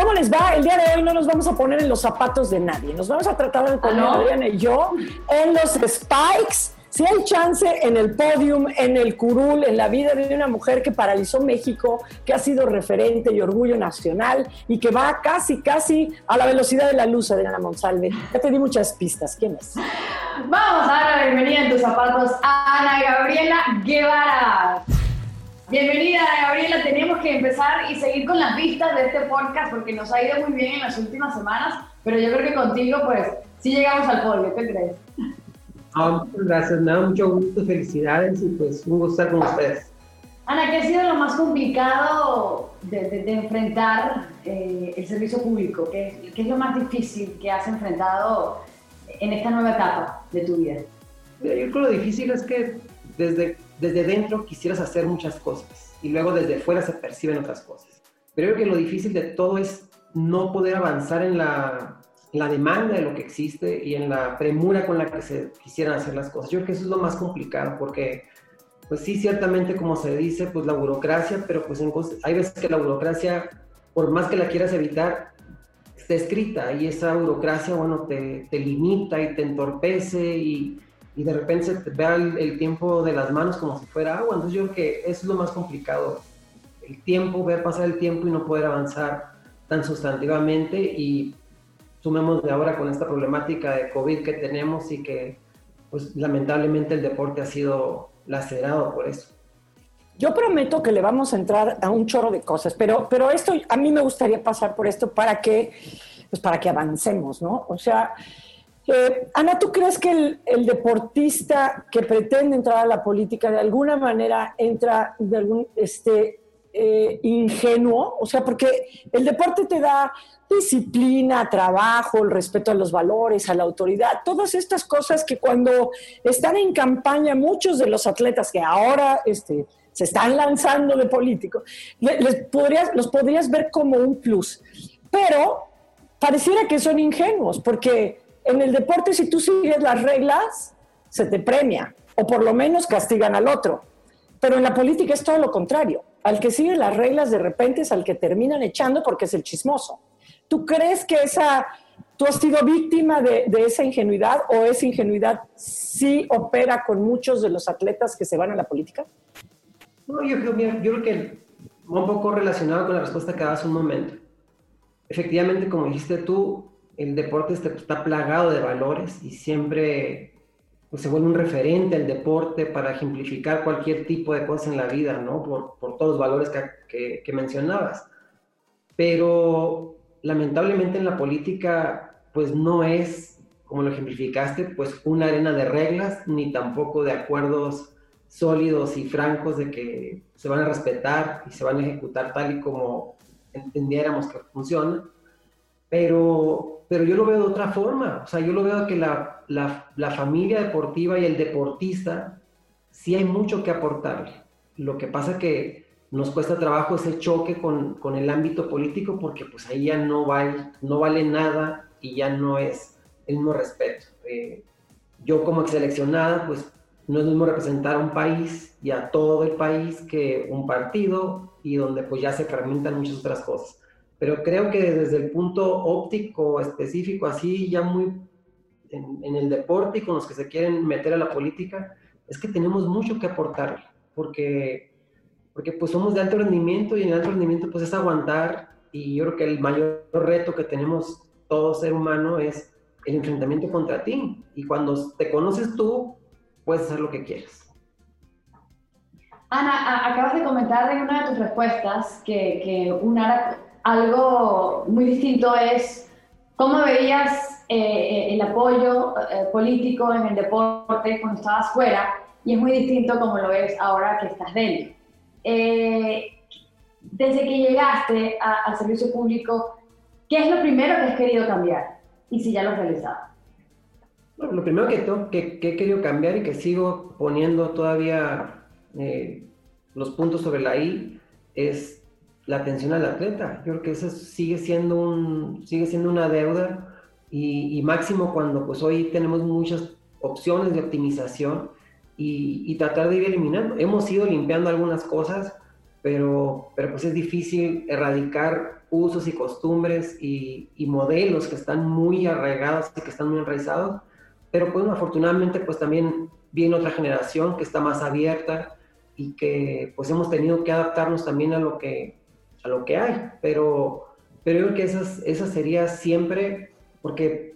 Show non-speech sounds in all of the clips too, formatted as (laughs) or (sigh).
¿Cómo les va? El día de hoy no nos vamos a poner en los zapatos de nadie. Nos vamos a tratar de poner, ¿Ah, no? Adriana y yo, en los spikes. Si hay chance en el podium, en el curul, en la vida de una mujer que paralizó México, que ha sido referente y orgullo nacional y que va casi, casi a la velocidad de la luz, Adriana Monsalve. Ya te di muchas pistas. ¿Quién es? Vamos a dar la bienvenida en tus zapatos a Ana Gabriela Guevara. Bienvenida Gabriela, tenemos que empezar y seguir con las vistas de este podcast porque nos ha ido muy bien en las últimas semanas, pero yo creo que contigo pues sí llegamos al podio, ¿qué crees? Ah, muchas gracias, me da mucho gusto, felicidades y pues un gusto estar con ustedes. Ana, ¿qué ha sido lo más complicado de, de- de enfrentar eh, el servicio público? ¿Qué, ¿Qué es lo más difícil que has enfrentado en esta nueva etapa de tu vida? Yo creo que lo difícil es que desde, desde dentro quisieras hacer muchas cosas y luego desde fuera se perciben otras cosas. Pero creo que lo difícil de todo es no poder avanzar en la, demanda de lo que existe y en la premura con la que se quisieran hacer las cosas. Yo creo que eso es lo más complicado porque, pues sí, ciertamente como se dice, pues la burocracia, pero pues hay veces que la burocracia, por más que la quieras evitar, está escrita y esa burocracia, bueno, te, te limita y te entorpece y, y de repente se te vea el, el tiempo de las manos como si fuera agua. Entonces yo creo que eso es lo más complicado, el tiempo, ver pasar el tiempo y no poder avanzar tan sustantivamente y sumemos de ahora con esta problemática de COVID que tenemos y que pues lamentablemente el deporte ha sido lacerado por eso. Yo prometo que le vamos a entrar a un chorro de cosas, pero, pero esto, a mí me gustaría pasar por esto para que, pues para que avancemos, ¿no? O sea, eh, Ana, ¿tú crees que el, deportista que pretende entrar a la política de alguna manera entra de algún, este, eh, ingenuo? O sea, porque el deporte te da disciplina, trabajo, el respeto a los valores, a la autoridad, todas estas cosas que cuando están en campaña muchos de los atletas que ahora este, se están lanzando de políticos, le- les podrías, los podrías ver como un plus. Pero pareciera que son ingenuos, porque en el deporte si tú sigues las reglas, se te premia, o por lo menos castigan al otro. Pero en la política es todo lo contrario. Al que sigue las reglas de repente es al que terminan echando porque es el chismoso. ¿Tú crees que esa, tú has sido víctima de, de esa ingenuidad o esa ingenuidad sí opera con muchos de los atletas que se van a la política? No, yo creo, mira, yo creo que un poco relacionado con la respuesta que dabas un momento. Efectivamente, como dijiste tú, el deporte está, está plagado de valores y siempre pues, se vuelve un referente al deporte para ejemplificar cualquier tipo de cosa en la vida, ¿no? Por, por todos los valores que, que, que mencionabas. Pero lamentablemente en la política, pues no es, como lo ejemplificaste, pues una arena de reglas, ni tampoco de acuerdos sólidos y francos de que se van a respetar y se van a ejecutar tal y como entendiéramos que funciona. Pero, pero yo lo veo de otra forma. O sea, yo lo veo que la, la, familia deportiva y el deportista sí hay mucho que aportarle. Lo que pasa que nos cuesta trabajo ese choque con, con el ámbito político porque pues ahí ya no vale, no vale nada y ya no es el mismo respeto. Eh, yo como ex seleccionada, pues no es lo mismo representar a un país y a todo el país que un partido y donde pues ya se fragmentan muchas otras cosas. Pero creo que desde el punto óptico específico, así ya muy en, en el deporte y con los que se quieren meter a la política, es que tenemos mucho que aportarle, porque, porque pues somos de alto rendimiento y en alto rendimiento pues es aguantar y yo creo que el mayor reto que tenemos todo ser humano es el enfrentamiento contra ti y cuando te conoces tú puedes hacer lo que quieras. Ana, acabas de comentar en una de tus respuestas que, que un ara- algo muy distinto es cómo veías eh, el apoyo eh, político en el deporte cuando estabas fuera y es muy distinto como lo ves ahora que estás dentro. Eh, desde que llegaste al servicio público, ¿qué es lo primero que has querido cambiar? Y si ya lo has realizado. lo primero que, que, he querido cambiar y que sigo poniendo todavía eh, los puntos sobre la I es la atención al atleta. Yo creo que eso sigue siendo, un, sigue siendo una deuda y, máximo cuando pues hoy tenemos muchas opciones de optimización y, tratar de ir eliminando. Hemos ido limpiando algunas cosas, pero, pero pues es difícil erradicar usos y costumbres y, modelos que están muy arraigados y que están muy enraizados. Pero pues afortunadamente pues también viene otra generación que está más abierta y que pues hemos tenido que adaptarnos también a lo que, a lo que hay. Pero, pero yo creo que esas, esa sería siempre, porque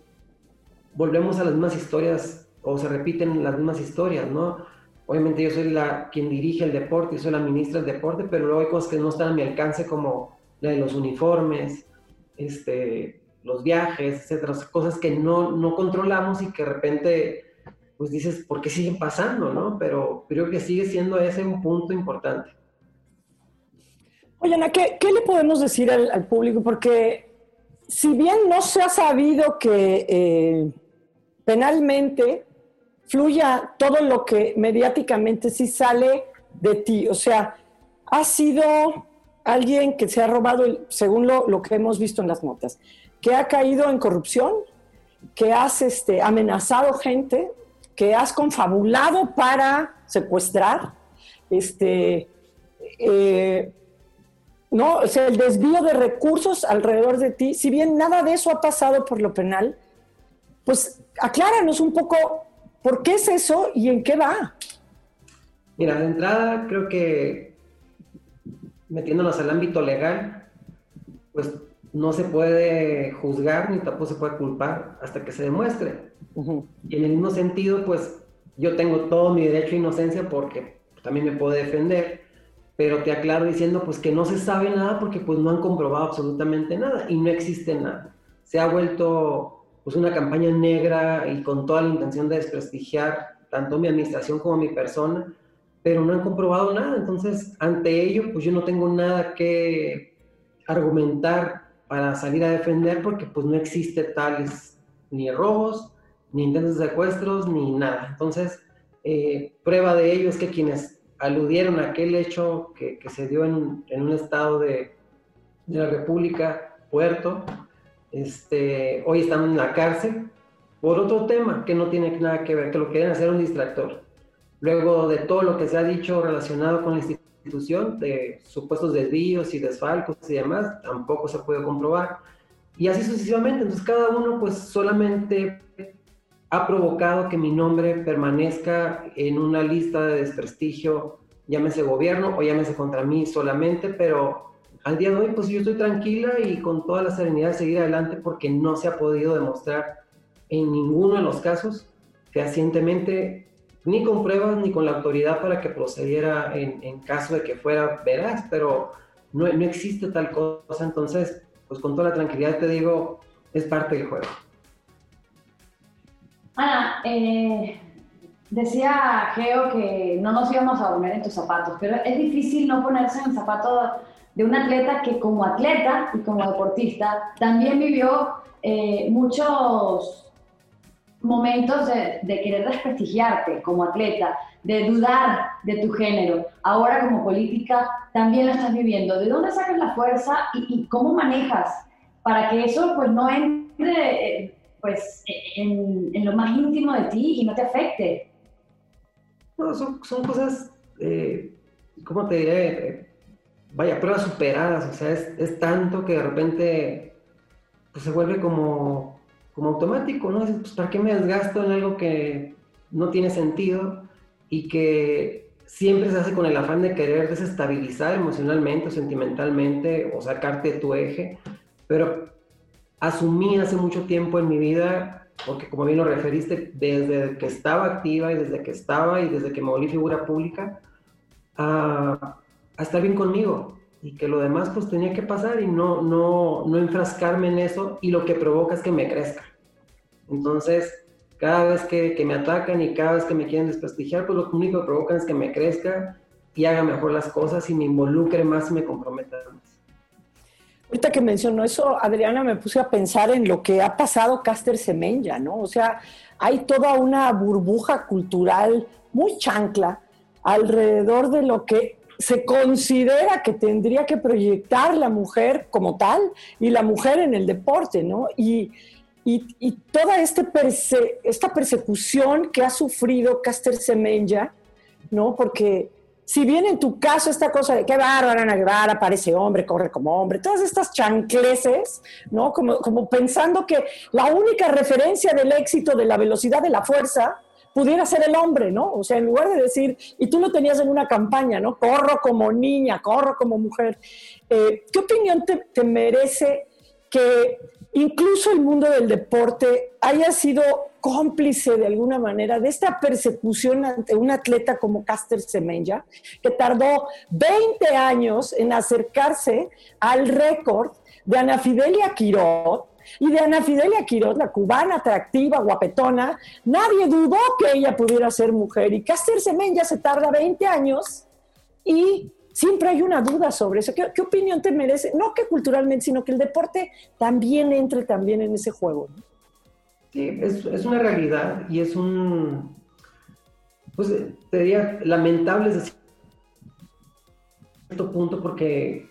volvemos a las mismas historias o se repiten las mismas historias, ¿no? Obviamente yo soy la quien dirige el deporte, yo soy la ministra del deporte, pero luego hay cosas que no están a mi alcance como la de los uniformes, este, los viajes, etcétera, cosas que no, no controlamos y que de repente pues dices, ¿por qué siguen pasando, no? Pero creo que sigue siendo ese un punto importante. Oye, ¿qué, ¿qué, le podemos decir al, público? Porque si bien no se ha sabido que eh, penalmente fluya todo lo que mediáticamente sí sale de ti. O sea, has sido alguien que se ha robado, según lo, que hemos visto en las notas, que ha caído en corrupción, que has este, amenazado gente, que has confabulado para secuestrar, este, eh, no, o sea, el desvío de recursos alrededor de ti, si bien nada de eso ha pasado por lo penal, pues acláranos un poco ¿Por qué es eso y en qué va? Mira, de entrada creo que metiéndonos al ámbito legal, pues no se puede juzgar ni tampoco se puede culpar hasta que se demuestre. Y en el mismo sentido, pues yo tengo todo mi derecho a inocencia porque también me puedo defender, pero te aclaro diciendo pues que no se sabe nada porque pues no han comprobado absolutamente nada y no existe nada. Se ha vuelto pues una campaña negra y con toda la intención de desprestigiar tanto mi administración como mi persona, pero no han comprobado nada. Entonces, ante ello, pues yo no tengo nada que argumentar para salir a defender porque pues no existe tales ni robos, ni intentos de secuestros, ni nada. Entonces, eh, prueba de ello es que quienes aludieron a aquel hecho que, que se dio en, en un estado de, de la República, Puerto, este, hoy están en la cárcel por otro tema que no tiene nada que ver, que lo quieren hacer un distractor. Luego de todo lo que se ha dicho relacionado con la institución, de supuestos desvíos y desfalcos y demás, tampoco se puede comprobar. Y así sucesivamente. Entonces cada uno pues solamente ha provocado que mi nombre permanezca en una lista de desprestigio, llámese gobierno o llámese contra mí solamente, pero al día de hoy, pues yo estoy tranquila y con toda la serenidad de seguir adelante porque no se ha podido demostrar en ninguno de los casos fehacientemente, ni con pruebas ni con la autoridad para que procediera en, caso de que fuera veraz, pero no, no existe tal cosa. Entonces, pues con toda la tranquilidad te digo, es parte del juego. Ana, eh, decía Geo que no nos íbamos a poner en tus zapatos, pero es difícil no ponerse en el zapato de un atleta que como atleta y como deportista también vivió eh, muchos momentos de, querer desprestigiarte como atleta, de dudar de tu género. Ahora como política también lo estás viviendo. ¿De dónde sacas la fuerza y, cómo manejas para que eso pues no entre eh, pues en, lo más íntimo de ti y no te afecte? No, son, cosas, eh, ¿cómo te diré? vaya, pruebas superadas, o sea, es, tanto que de repente pues, se vuelve como, como automático, ¿no? Pues, ¿para qué me desgasto en algo que no tiene sentido y que siempre se hace con el afán de querer desestabilizar emocionalmente o sentimentalmente o sacarte de tu eje? Pero asumí hace mucho tiempo en mi vida, porque como bien lo referiste, desde que estaba activa y desde que estaba y desde que me volví figura pública, a estar bien conmigo y que lo demás pues tenía que pasar y no, no, no enfrascarme en eso y lo que provoca es que me crezca. Entonces, Cada vez que, que, me atacan y cada vez que me quieren desprestigiar, pues lo único que provocan es que me crezca y haga mejor las cosas y me involucre más y me comprometa más. Ahorita que mencionó eso, Adriana, me puse a pensar en lo que ha pasado Caster Semenya, ¿no? O sea, hay toda una burbuja cultural muy chancla alrededor de lo que se considera que tendría que proyectar la mujer como tal y la mujer en el deporte, ¿no? Y, toda este esta persecución que ha sufrido Caster Semenya, ¿no? Porque si bien en tu caso esta cosa de qué bárbara Ana Guevara, parece hombre, corre como hombre, todas estas chancleses, ¿no? Como, como pensando que la única referencia del éxito de la velocidad de la fuerza pudiera ser el hombre, ¿no? O sea, en lugar de decir, y tú lo tenías en una campaña, ¿no? Corro como niña, corro como mujer. Eh, ¿Qué opinión te, te merece que incluso el mundo del deporte haya sido cómplice de alguna manera de esta persecución ante un atleta como Caster Semenya, que tardó 20 años en acercarse al récord de Ana Fidelia Quirot, y de Ana Fidelia Quirot, la cubana atractiva, guapetona, nadie dudó que ella pudiera ser mujer. Y Caster Semenya se tarda 20 años y siempre hay una duda sobre eso. ¿Qué, opinión te merece? No que culturalmente, sino que el deporte también entre también en ese juego. Sí, es, una realidad y es un, pues te diría, lamentable desde cierto punto porque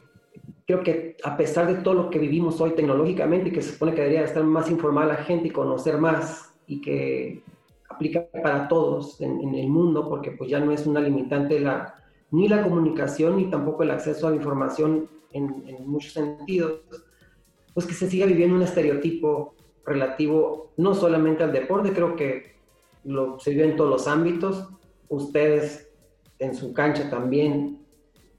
creo que a pesar de todo lo que vivimos hoy tecnológicamente que se supone que debería estar más informada la gente y conocer más y que aplica para todos en, el mundo porque pues ya no es una limitante la, ni la comunicación ni tampoco el acceso a la información en, muchos sentidos, pues que se siga viviendo un estereotipo relativo no solamente al deporte, creo que lo, se vive en todos los ámbitos, ustedes en su cancha también,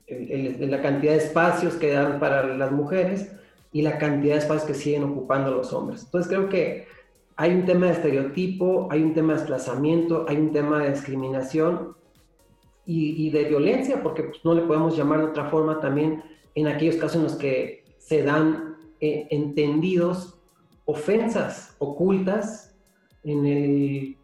en, la cantidad de espacios que dan para las mujeres y la cantidad de espacios que siguen ocupando los hombres. Entonces creo que hay un tema de estereotipo, hay un tema de desplazamiento, hay un tema de discriminación y, de violencia, porque pues, no le podemos llamar de otra forma también en aquellos casos en los que se dan eh, entendidos ofensas ocultas en el,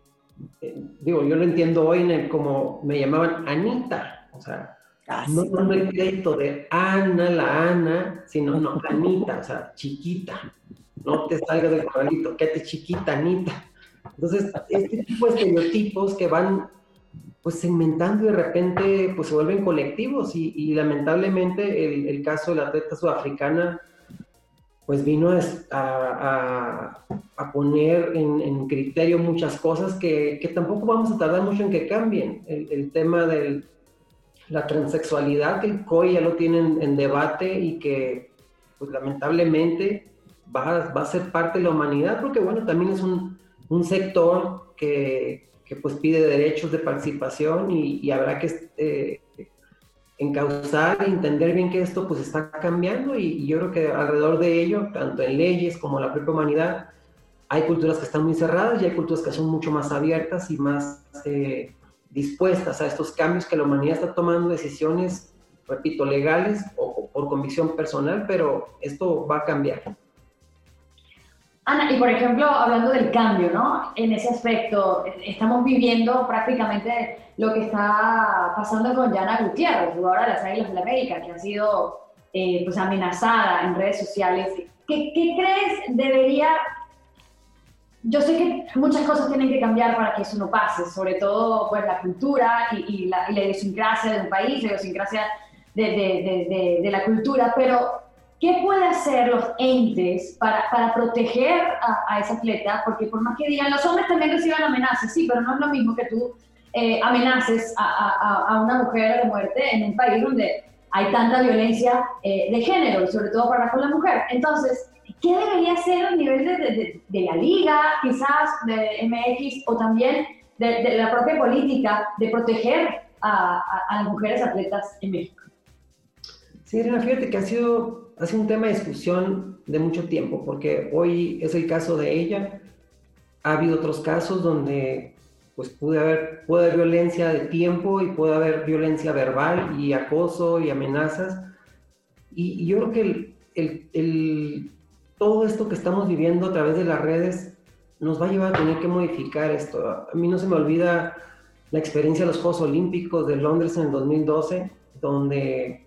digo, yo lo entiendo hoy en el como me llamaban Anita, o sea, ah, no, no el crédito de Ana, la Ana, sino no, Anita, o sea, chiquita, no te salgas del corralito, quédate chiquita, Anita. Entonces, este tipo de estereotipos que van pues segmentando y de repente pues se vuelven colectivos y, lamentablemente el, caso de la atleta sudafricana pues vino a, a, poner en, criterio muchas cosas que, que, tampoco vamos a tardar mucho en que cambien. El, tema de la transexualidad, que el COI ya lo tienen en debate y que pues lamentablemente va, va, a ser parte de la humanidad, porque bueno, también es un, un sector que, que, pues pide derechos de participación y, habrá que eh, encauzar y entender bien que esto pues está cambiando y, yo creo que alrededor de ello, tanto en leyes como en la propia humanidad, hay culturas que están muy cerradas y hay culturas que son mucho más abiertas y más eh, dispuestas a estos cambios que la humanidad está tomando decisiones, repito, legales o por convicción personal, pero esto va a cambiar. Ana, y por ejemplo, hablando del cambio, ¿no? En ese aspecto, estamos viviendo prácticamente lo que está pasando con Yana Gutiérrez, jugadora de las Águilas de la América, que ha sido eh, pues amenazada en redes sociales. ¿Qué, ¿Qué, crees debería...? Yo sé que muchas cosas tienen que cambiar para que eso no pase, sobre todo pues la cultura y, la, idiosincrasia de un país, la idiosincrasia de, de, de, de la cultura, pero ¿Qué puede hacer los entes para, para proteger a, esa atleta? Porque por más que digan, los hombres también reciben amenazas, sí, pero no es lo mismo que tú eh, amenaces a, a, una mujer de muerte en un país donde hay tanta violencia eh, de género y sobre todo para con la mujer. Entonces, ¿qué debería ser a nivel de, de, la liga, quizás de MX o también de, la propia política de proteger a, las mujeres atletas en México? Sí, Elena, fíjate que ha sido ha sido un tema de discusión de mucho tiempo, porque hoy es el caso de ella. Ha habido otros casos donde pues puede haber, puede haber violencia de tiempo y puede haber violencia verbal y acoso y amenazas. Y, yo creo que el, el, todo esto que estamos viviendo a través de las redes nos va a llevar a tener que modificar esto. A mí no se me olvida la experiencia de los Juegos Olímpicos de Londres en el 2012, donde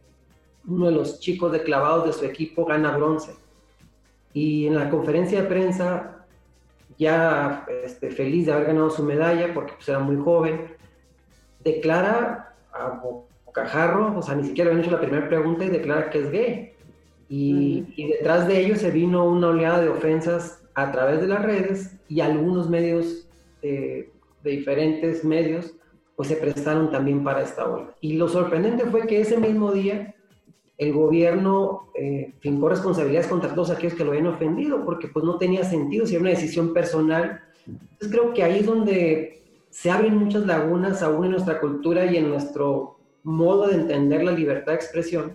uno de los chicos de clavados de su equipo gana bronce. Y en la conferencia de prensa, ya este, feliz de haber ganado su medalla, porque pues, era muy joven, declara a bocajarro, o sea, ni siquiera habían hecho la primera pregunta y declara que es gay. Y, y, detrás de ello se vino una oleada de ofensas a través de las redes y algunos medios eh, de diferentes medios pues se prestaron también para esta ola. Y lo sorprendente fue que ese mismo día el gobierno eh, fincó responsabilidades contra todos aquellos que lo habían ofendido, porque pues no tenía sentido si era una decisión personal. Entonces creo que ahí es donde se abren muchas lagunas aún en nuestra cultura y en nuestro modo de entender la libertad de expresión.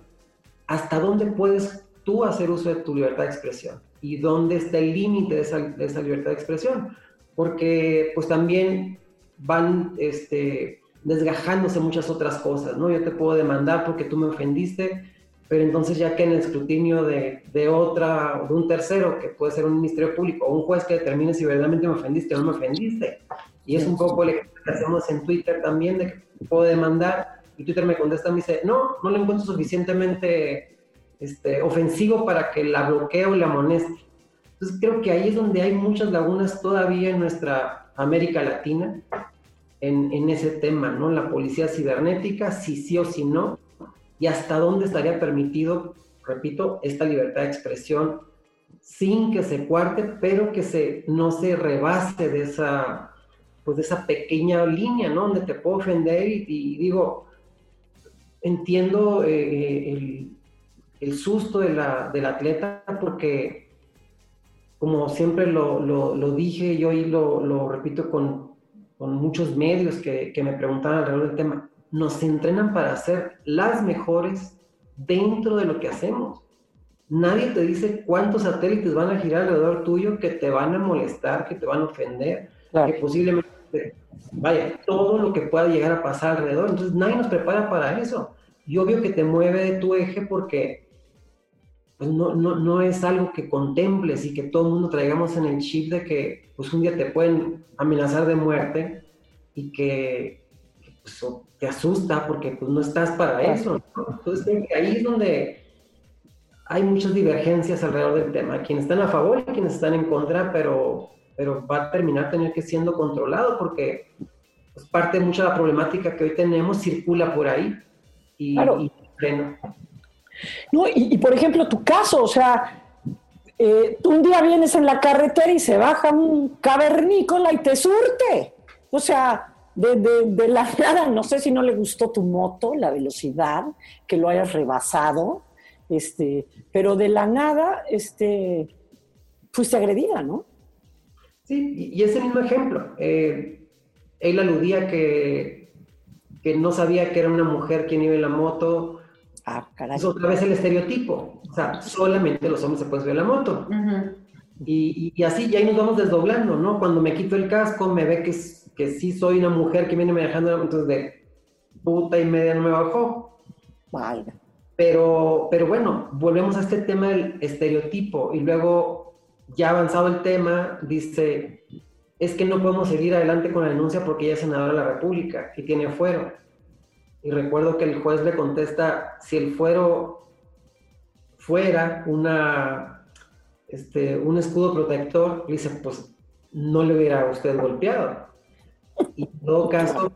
¿Hasta dónde puedes tú hacer uso de tu libertad de expresión? ¿Y dónde está el límite de esa, de esa libertad de expresión? Porque pues también van este, desgajándose muchas otras cosas, ¿no? Yo te puedo demandar porque tú me ofendiste, pero entonces ya que en el escrutinio de, de otra, de un tercero, que puede ser un ministerio público o un juez que determine si verdaderamente me ofendiste o no me ofendiste. Y es un poco el ejemplo que hacemos en Twitter también, de que puedo demandar y Twitter me contesta, me dice, no, no lo encuentro suficientemente este, ofensivo para que la bloquee o la amoneste. Entonces creo que ahí es donde hay muchas lagunas todavía en nuestra América Latina en, en ese tema, ¿no? La policía cibernética, si sí o si no, y hasta dónde estaría permitido, repito, esta libertad de expresión sin que se cuarte, pero que se, no se rebase de esa, pues de esa pequeña línea, ¿no? Donde te puedo ofender y, digo, entiendo eh, eh, el, susto de la, del atleta porque, como siempre lo, lo, dije, yo y lo, lo repito con, con, muchos medios que, que me preguntaban alrededor del tema, nos entrenan para ser las mejores dentro de lo que hacemos. Nadie te dice cuántos satélites van a girar alrededor tuyo que te van a molestar, que te van a ofender, que posiblemente, vaya, todo lo que pueda llegar a pasar alrededor. Entonces nadie nos prepara para eso. Y obvio que te mueve de tu eje porque pues no, no, no, es algo que contemples y que todo el mundo traigamos en el chip de que pues un día te pueden amenazar de muerte y que, te asusta porque pues no estás para eso. Entonces ahí es donde hay muchas divergencias alrededor del tema. Quienes están a favor y quienes están en contra, pero, pero va a terminar tener que siendo controlado porque pues, parte de mucha de la problemática que hoy tenemos circula por ahí y, claro. y No, y, y, por ejemplo, tu caso, o sea, eh, un día vienes en la carretera y se baja un cavernícola y te surte. O sea, de, de, de, la (laughs) nada, no sé si no le gustó tu moto, la velocidad, que lo hayas rebasado, este, pero de la nada, este, fuiste agredida, ¿no? Sí, y ese mismo ejemplo, eh, él aludía que, que no sabía que era una mujer quien iba en la moto, Ah, caray. Es otra vez el estereotipo. O sea, solamente los hombres se pueden subir a la moto. Uh -huh. y, y, así ya ahí nos vamos desdoblando, ¿no? Cuando me quito el casco, me ve que, que sí soy una mujer que viene manejando, entonces de puta y media no me bajó. Vale. Pero, pero bueno, volvemos a este tema del estereotipo. Y luego, ya avanzado el tema, dice, es que no podemos seguir adelante con la denuncia porque ella es senadora de la República y tiene fuero. Y recuerdo que el juez le contesta, si el fuero fuera una, este, un escudo protector, le dice, pues no le hubiera usted golpeado. Y en todo caso,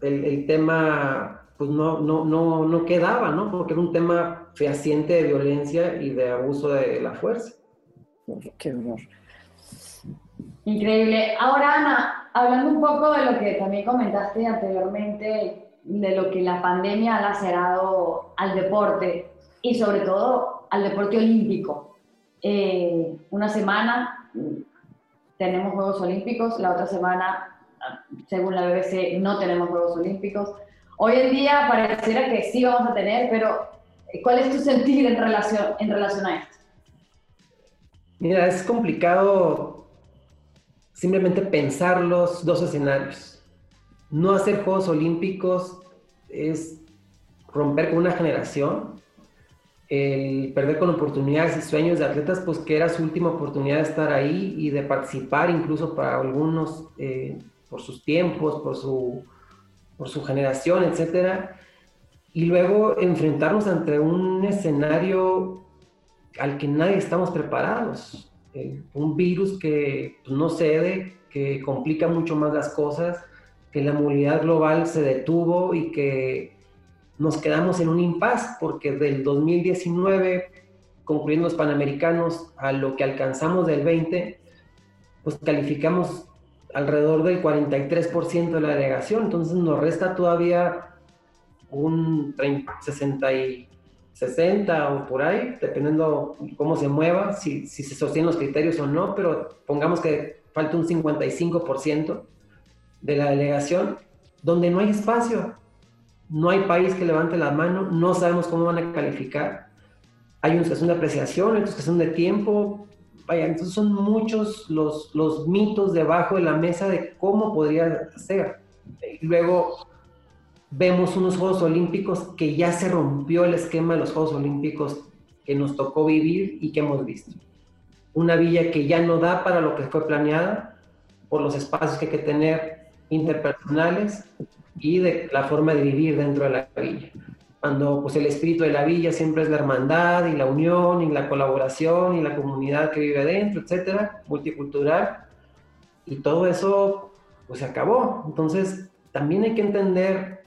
el, el tema pues no, no, no, no quedaba, ¿no? Porque era un tema fehaciente de violencia y de abuso de la fuerza. Qué horror. Increíble. Ahora, Ana, hablando un poco de lo que también comentaste anteriormente, de lo que la pandemia ha lacerado al deporte y sobre todo al deporte olímpico. Eh, una semana tenemos Juegos Olímpicos, la otra semana, según la BBC, no tenemos Juegos Olímpicos. Hoy en día pareciera que sí vamos a tener, pero ¿cuál es tu sentir en relación, en relación a esto? Mira, es complicado simplemente pensar los dos escenarios no hacer Juegos Olímpicos es romper con una generación el perder con oportunidades y sueños de atletas, pues que era su última oportunidad de estar ahí y de participar incluso para algunos eh, por sus tiempos, por su, por su generación, etcétera. Y luego enfrentarnos ante un escenario al que nadie estamos preparados. Eh, un virus que pues, no cede, que complica mucho más las cosas, que la movilidad global se detuvo y que nos quedamos en un impasse porque del 2019, concluyendo los Panamericanos, a lo que alcanzamos del 20, pues calificamos alrededor del 43% de la delegación, entonces nos resta todavía un 60, y 60 o por ahí, dependiendo cómo se mueva, si, si se sostienen los criterios o no, pero pongamos que falta un 55% de la delegación donde no hay espacio no hay país que levante la mano, no sabemos cómo van a calificar. Hay unos que de apreciación, otros que son de tiempo. Vaya, entonces son muchos los, los mitos debajo de la mesa de cómo podría ser. Luego vemos unos Juegos Olímpicos que ya se rompió el esquema de los Juegos Olímpicos que nos tocó vivir y que hemos visto. Una villa que ya no da para lo que fue planeada por los espacios que hay que tener interpersonales, y de la forma de vivir dentro de la villa. Cuando pues el espíritu de la villa siempre es la hermandad y la unión y la colaboración y la comunidad que vive dentro, etcétera, multicultural, y todo eso pues se acabó. Entonces, también hay que entender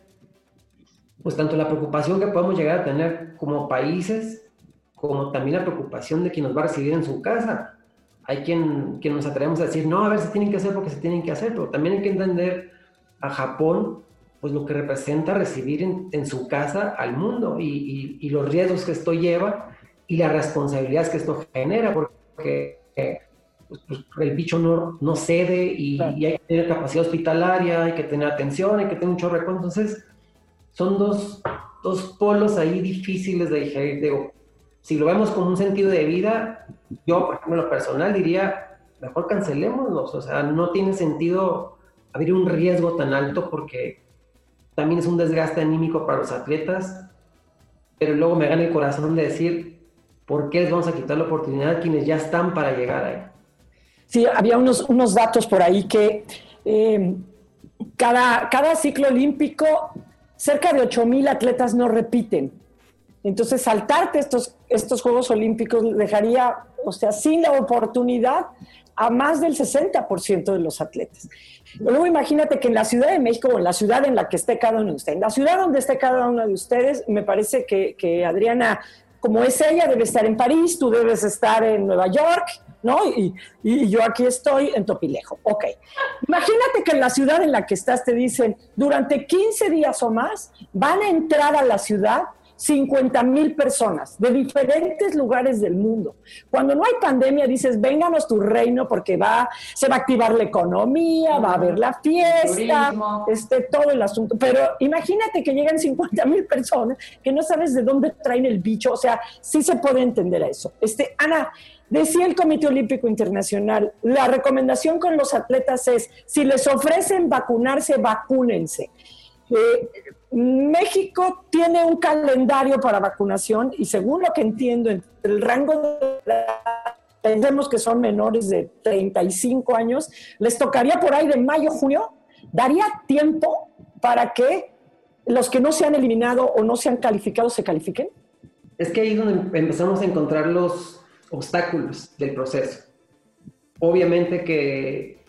pues tanto la preocupación que podemos llegar a tener como países, como también la preocupación de quien nos va a recibir en su casa. Hay quien, quien nos atrevemos a decir, no, a ver, si tienen que hacer porque se tienen que hacer, pero también hay que entender a Japón pues lo que representa recibir en, su casa al mundo y, los riesgos que esto lleva y las responsabilidades que esto genera, porque pues, pues, el bicho no, no cede y, hay que tener capacidad hospitalaria, hay que tener atención, hay que tener mucho recurso. Entonces, son dos, dos polos ahí difíciles de digerir. Digo, si lo vemos como un sentido de vida, yo, por ejemplo, lo personal diría, mejor cancelémoslos. O sea, no tiene sentido abrir un riesgo tan alto porque también es un desgaste anímico para los atletas, pero luego me gana el corazón de decir, ¿por qué les vamos a quitar la oportunidad a quienes ya están para llegar ahí? Sí, había unos, unos datos por ahí que eh, cada, cada ciclo olímpico, cerca de 8.000 atletas no repiten. Entonces, saltarte estos, estos Juegos Olímpicos dejaría, o sea, sin la oportunidad a más del 60% de los atletas. Luego imagínate que en la Ciudad de México o en la ciudad en la que esté cada uno de ustedes, en la ciudad donde esté cada uno de ustedes, me parece que, Adriana, como es ella, debe estar en París, tú debes estar en Nueva York, ¿no? Y, y, yo aquí estoy en Topilejo. Ok. Imagínate que en la ciudad en la que estás te dicen, durante 15 días o más, van a entrar a la ciudad 50 mil personas de diferentes lugares del mundo. Cuando no hay pandemia, dices, vénganos tu reino porque va, se va a activar la economía, va a haber la fiesta, este, todo el asunto. Pero imagínate que llegan 50 mil personas que no sabes de dónde traen el bicho. O sea, sí se puede entender eso. Este, Ana, Decía el Comité Olímpico Internacional, la recomendación con los atletas es, si les ofrecen vacunarse, vacúnense. Eh, México tiene un calendario para vacunación y según lo que entiendo, entre el rango de que son menores de 35 años, les tocaría por ahí de mayo, junio, daría tiempo para que los que no se han eliminado o no se han calificado se califiquen. Es que ahí es donde empezamos a encontrar los obstáculos del proceso. Obviamente que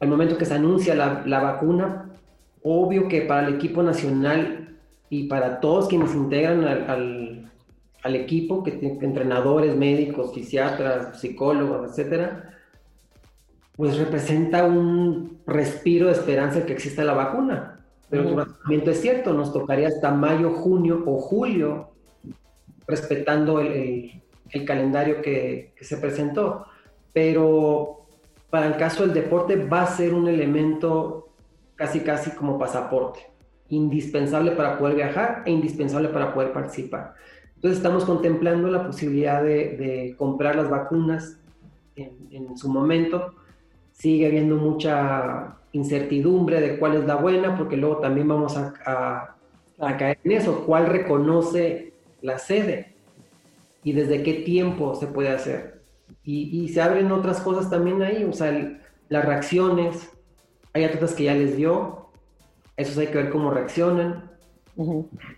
al momento que se anuncia la vacuna, obvio que para el equipo nacional y para todos quienes integran al, al, equipo, que entrenadores, médicos, fisiatras, psicólogos, etcétera, pues representa un respiro de esperanza que exista la vacuna. Pero tu razonamiento es cierto, nos tocaría hasta mayo, junio o julio, respetando el, el, calendario que, que, se presentó. Pero para el caso del deporte va a ser un elemento casi casi como pasaporte, indispensable para poder viajar e indispensable para poder participar. Entonces estamos contemplando la posibilidad de, comprar las vacunas en, su momento. Sigue habiendo mucha incertidumbre de cuál es la buena, porque luego también vamos a, caer en eso, cuál reconoce la sede. y desde qué tiempo se puede hacer. Y, se abren otras cosas también ahí, o sea, las reacciones, hay atletas que ya les dio, esos hay que ver cómo reaccionan.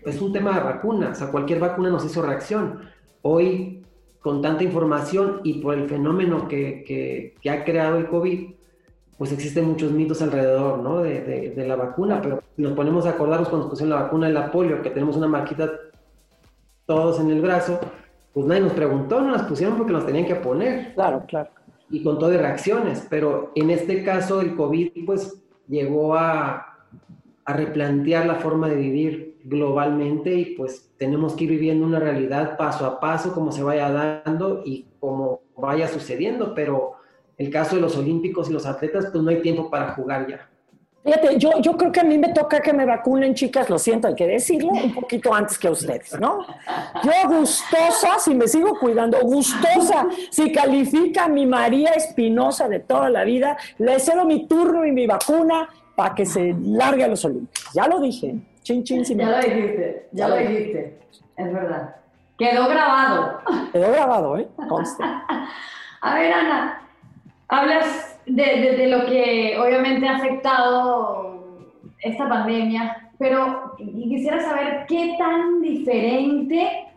Es un tema de vacunas, o sea, cualquier vacuna nos hizo reacción. Hoy, con tanta información y por el fenómeno que, que, ha creado el COVID, pues existen muchos mitos alrededor ¿no? de, de, la vacuna, pero nos ponemos a acordarnos cuando pusieron la vacuna de la polio, que tenemos una marquita todos en el brazo, pues nadie nos preguntó, no las pusieron porque nos tenían que poner. Claro, claro. Y con todo de reacciones, pero en este caso el COVID pues llegó a, replantear la forma de vivir globalmente y pues tenemos que ir viviendo una realidad paso a paso como se vaya dando y como vaya sucediendo, pero el caso de los olímpicos y los atletas pues no hay tiempo para jugar ya. Fíjate, yo, yo creo que a mí me toca que me vacunen, chicas, lo siento, hay que decirlo, un poquito antes que ustedes, ¿no? Yo gustosa, si me sigo cuidando, gustosa, si califica a mi María Espinosa de toda la vida, le cedo mi turno y mi vacuna para que se largue a los olímpicos. Ya lo dije, chin, chin, Ya lo dijiste, ya lo dijiste, es verdad. Quedó grabado. Quedó grabado, ¿eh? Consta. (laughs) A ver, Ana, hablas de, lo que obviamente ha afectado esta pandemia, pero quisiera saber qué tan diferente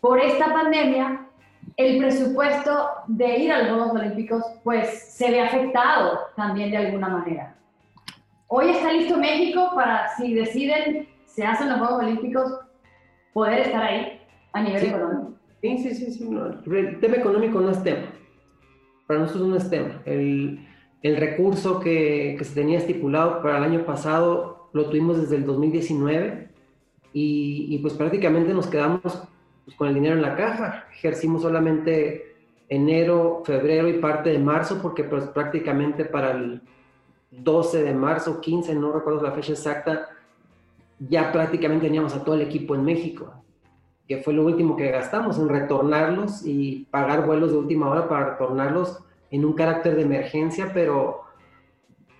por esta pandemia el presupuesto de ir a los Juegos Olímpicos pues se ve afectado también de alguna manera. Hoy está listo México para, si deciden, se hacen los Juegos Olímpicos, poder estar ahí a nivel económico. Sí, sí, sí, sí. El tema económico no es tema. Para nosotros no es tema. El, el recurso que, se tenía estipulado para el año pasado lo tuvimos desde el 2019 y, pues prácticamente nos quedamos pues, con el dinero en la caja. Ejercimos solamente enero, febrero y parte de marzo porque pues prácticamente para el 12 de marzo, 15, no recuerdo la fecha exacta, ya prácticamente teníamos a todo el equipo en México, que fue lo último que gastamos en retornarlos y pagar vuelos de última hora para retornarlos en un carácter de emergencia, pero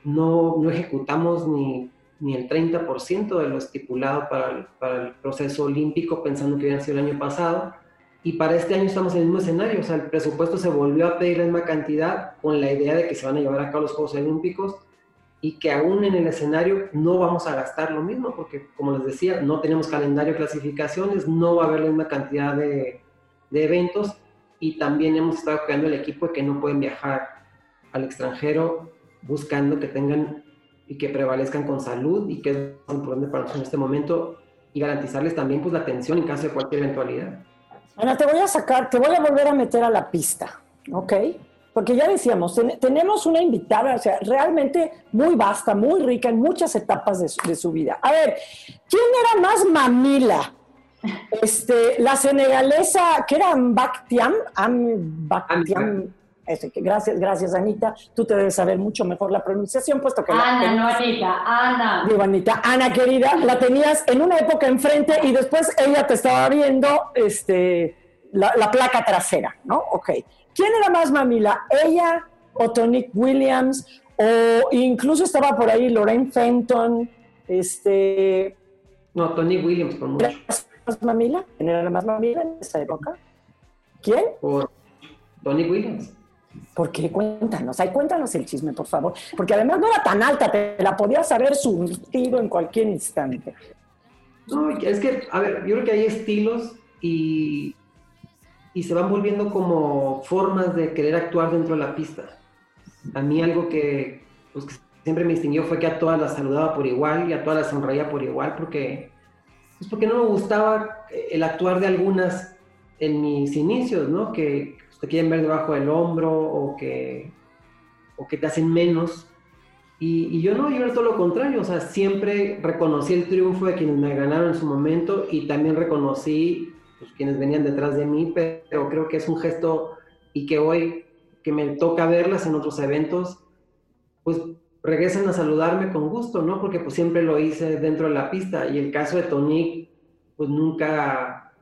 no, no ejecutamos ni, ni, el 30% de lo estipulado para el, para el, proceso olímpico, pensando que había sido el año pasado. Y para este año estamos en el mismo escenario, o sea, el presupuesto se volvió a pedir la misma cantidad con la idea de que se van a llevar a cabo los Juegos Olímpicos y que aún en el escenario no vamos a gastar lo mismo, porque como les decía, no tenemos calendario de clasificaciones, no va a haber la misma cantidad de, de eventos y también hemos estado creando el equipo de que no pueden viajar al extranjero buscando que tengan y que prevalezcan con salud y que es importante para nosotros en este momento y garantizarles también pues la atención en caso de cualquier eventualidad. Ana, te voy a sacar, te voy a volver a meter a la pista, ¿ok? Porque ya decíamos, tenemos una invitada, o sea, realmente muy vasta, muy rica en muchas etapas de de su vida. A ver, ¿quién era más mamila? Este, la senegalesa, que era Mbaktiam, gracias, gracias Anita. Tú te debes saber mucho mejor la pronunciación, puesto que Ana, no Anita, Ana. Digo, Anita, Ana querida, la tenías en una época enfrente y después ella te estaba viendo este, la, placa trasera, ¿no? Ok. ¿Quién era más mamila? ¿Ella o Tonic Williams? O incluso estaba por ahí Lorraine Fenton, este... No, Tony Williams, por mucho más mamila? ¿Quién era la más mamila en esa época? ¿Quién? Por Tony Williams. ¿Por qué? Cuéntanos, ay, cuéntanos el chisme, por favor. Porque además no era tan alta, te la podías haber surtido en cualquier instante. No, es que, a ver, yo creo que hay estilos y, y se van volviendo como formas de querer actuar dentro de la pista. A mí algo que, pues, que siempre me distinguió fue que a todas las saludaba por igual y a todas las sonreía por igual, porque pues porque no me gustaba el actuar de algunas en mis inicios, ¿no? Que te quieren ver debajo del hombro o que, o que te hacen menos. Y, yo no, yo era todo lo contrario, o sea, siempre reconocí el triunfo de quienes me ganaron en su momento y también reconocí pues, quienes venían detrás de mí, pero creo que es un gesto y que hoy que me toca verlas en otros eventos, pues regresan a saludarme con gusto, ¿no? Porque pues siempre lo hice dentro de la pista y el caso de Tonic, pues nunca,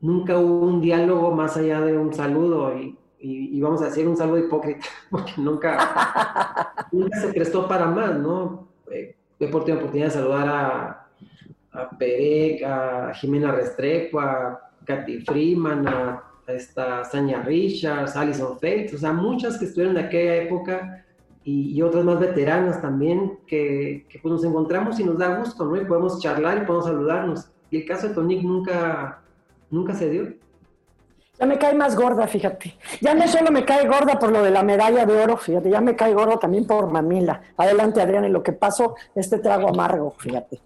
nunca hubo un diálogo más allá de un saludo y, y, vamos a decir un saludo hipócrita, (laughs) porque nunca, (laughs) nunca se prestó para más, ¿no? Eh, he por oportunidad de saludar a, a Perec, a Jimena Restrepo, a Katy Freeman, a está Sanya Richards, Alison Fates, o sea, muchas que estuvieron de aquella época y, otras más veteranas también, que, que, pues nos encontramos y nos da gusto, ¿no? Y podemos charlar y podemos saludarnos. Y el caso de Tonic nunca, nunca se dio. Ya me cae más gorda, fíjate. Ya no solo me cae gorda por lo de la medalla de oro, fíjate, ya me cae gorda también por mamila. Adelante, Adrián, en lo que pasó, este trago amargo, fíjate.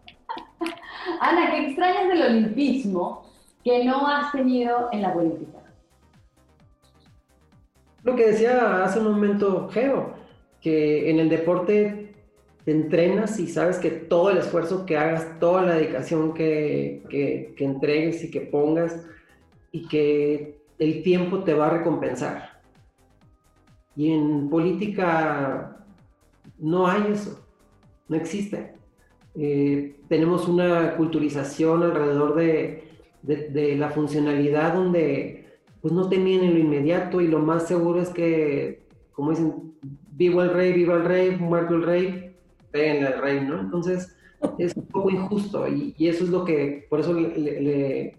(laughs) Ana, ¿qué extrañas del olimpismo que no has tenido en la política? Lo que decía hace un momento Geo, que en el deporte te entrenas y sabes que todo el esfuerzo que hagas, toda la dedicación que, que, que entregues y que pongas y que el tiempo te va a recompensar. Y en política no hay eso, no existe. Eh, tenemos una culturización alrededor de, de, la funcionalidad donde pues no te miden lo inmediato y lo más seguro es que, como dicen, vivo el rey, viva el rey, muerto el rey, peguen al rey, ¿no? Entonces es un poco injusto y, eso es lo que, por eso le,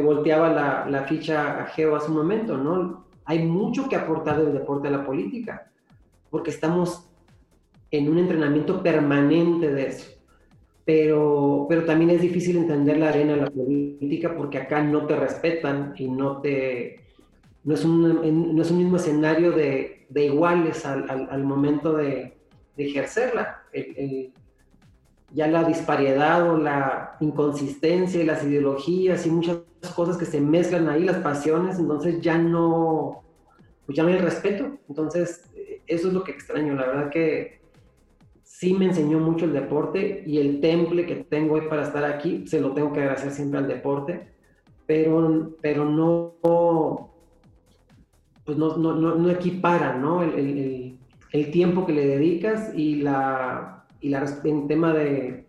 volteaba la, la, ficha a Geo hace un momento, ¿no? Hay mucho que aportar del deporte a la política, porque estamos en un entrenamiento permanente de eso pero, pero también es difícil entender la arena de la política porque acá no te respetan y no te... No es un, no es un mismo escenario de, de iguales al, al, momento de, ejercerla. ya la disparidad o la inconsistencia y las ideologías y muchas cosas que se mezclan ahí, las pasiones, entonces ya no, pues ya no hay respeto. Entonces, eso es lo que extraño. La verdad que sí me enseñó mucho el deporte y el temple que tengo hoy para estar aquí, se lo tengo que agradecer siempre al deporte, pero, pero no, pues no, no, no, equipara ¿no? El, el, el, tiempo que le dedicas y la, y la en tema de,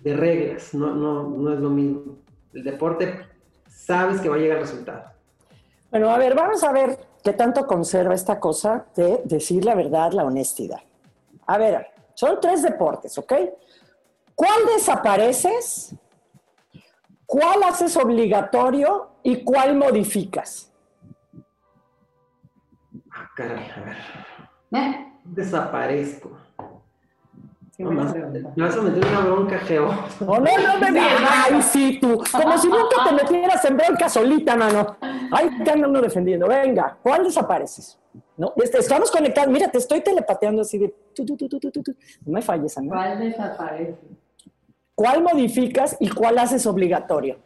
de reglas, no, no, no es lo mismo. El deporte sabes que va a llegar resultado. Bueno, a ver, vamos a ver qué tanto conserva esta cosa de decir la verdad, la honestidad. A ver, son tres deportes, ¿ok? ¿Cuál desapareces? ¿Cuál haces obligatorio y cuál modificas? Caray, a ver. ¿Eh? Desaparezco. me vas a meter una bronca, Geo. No, no, no me Ay, sí, tú. Como si nunca te metieras en bronca solita, mano. Ay, te anda uno defendiendo. Venga, ¿cuál desapareces? ¿no? Este, estamos conectados, mira, te estoy telepateando así de no me falles, ¿no? ¿Cuál desaparece? ¿Cuál modificas y cuál haces obligatorio?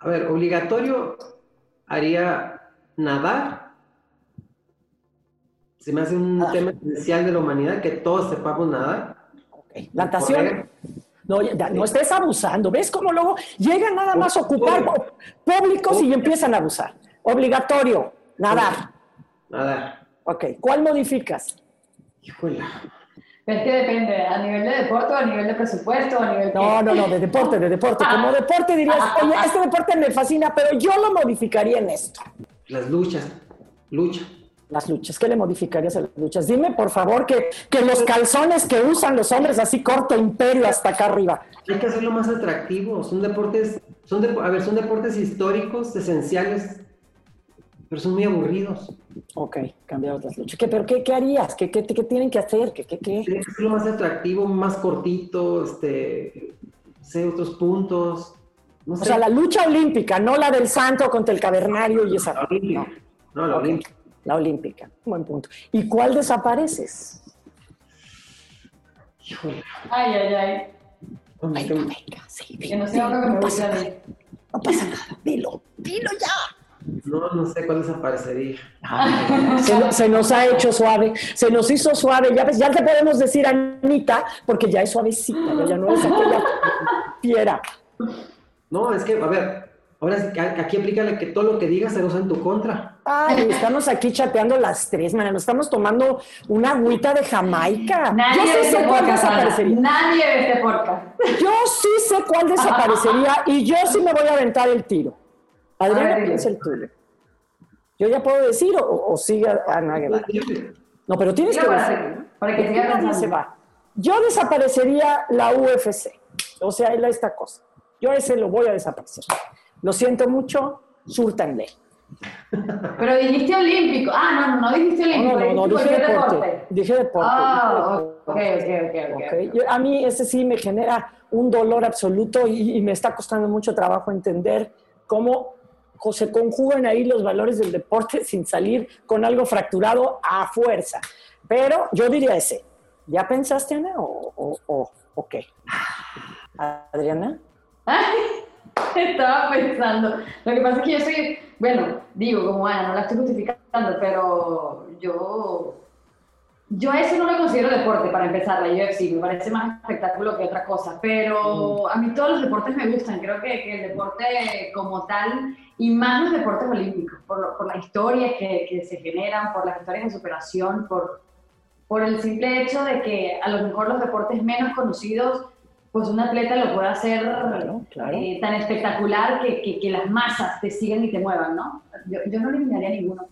A ver, obligatorio haría nadar. Se me hace un tema esencial de la humanidad que todos sepamos nadar. Okay. Natación. No, no estés abusando. ¿Ves cómo luego llegan nada más a ocupar públicos y empiezan a abusar? Obligatorio, nadar. Nada. Ok, ¿cuál modificas? Híjole. Es que depende, ¿a nivel de deporte o a nivel de presupuesto? A nivel no, no, no, de deporte, de deporte. Ah. Como deporte dirías, ah, oye, ah, este deporte me fascina, pero yo lo modificaría en esto. Las luchas, lucha. Las luchas, ¿qué le modificarías a las luchas? Dime, por favor, que, que los calzones que usan los hombres así corto imperio hasta acá arriba. Hay que hacerlo más atractivo. Son deportes, son a ver, son deportes históricos, esenciales, pero son muy aburridos. Ok, cambiar otras luchas. ¿Qué, ¿Pero qué, qué harías? ¿Qué, qué, qué tienen que hacer? ¿Qué, qué, qué? Que ser más atractivo, más cortito, este, sé, otros puntos. o sea, la lucha olímpica, no la del santo contra el cavernario y esa. La olímpica. No, la olímpica. La olímpica, buen punto. ¿Y cuál desapareces? Ay, ay, ay. Venga, venga, sí, que no, sé que me pasa, no pasa nada, dilo, dilo ya. No, no sé cuál desaparecería. se, nos ha hecho suave, se nos hizo suave. Ya, ya te podemos decir Anita, porque ya es suavecita, ya no es aquella (laughs) fiera. No, es que, a ver, ahora aquí aplícale que todo lo que digas se usa en tu contra. Ay, estamos aquí chateando las tres, man, nos estamos tomando una agüita de Jamaica. Nadie Yo sí sé cuál desaparecería. Nadie ve este podcast. Yo sí sé cuál desaparecería y yo sí me voy a aventar el tiro. Adriana, piensa el tuyo. ¿Yo ya puedo decir o, o sigue Ana Guevara? No, pero tienes que decir. Para que nadie se va. Yo desaparecería la UFC. O sea, esta cosa. Yo ese lo voy a desaparecer. Lo siento mucho, súrtanle. Pero dijiste olímpico. Ah, no, no, no dijiste olímpico. No, no, no, dije deporte. Dije deporte. Ah, ok, ok, ok. okay. A mí ese sí me genera un dolor absoluto y, y me está costando mucho trabajo entender cómo se conjugan ahí los valores del deporte (laughs) sin salir con algo fracturado a fuerza. Pero yo diría ese. ¿Ya pensaste, Ana, o, o, o, qué? Adriana. (laughs) estaba pensando. Lo que pasa es que yo soy, bueno, digo, como Ana, no la estoy justificando, pero yo, yo eso no lo considero deporte para empezar, la UFC, me parece más espectáculo que otra cosa, pero mm. a mí todos los deportes me gustan, creo que, que el deporte como tal, y más los deportes olímpicos, por, por las historias que, que se generan, por las historias de superación, por por el simple hecho de que a lo mejor los deportes menos conocidos, pues un atleta lo puede hacer eh, tan espectacular que, que, las masas te sigan y te muevan, ¿no? Yo, yo no eliminaría ninguno.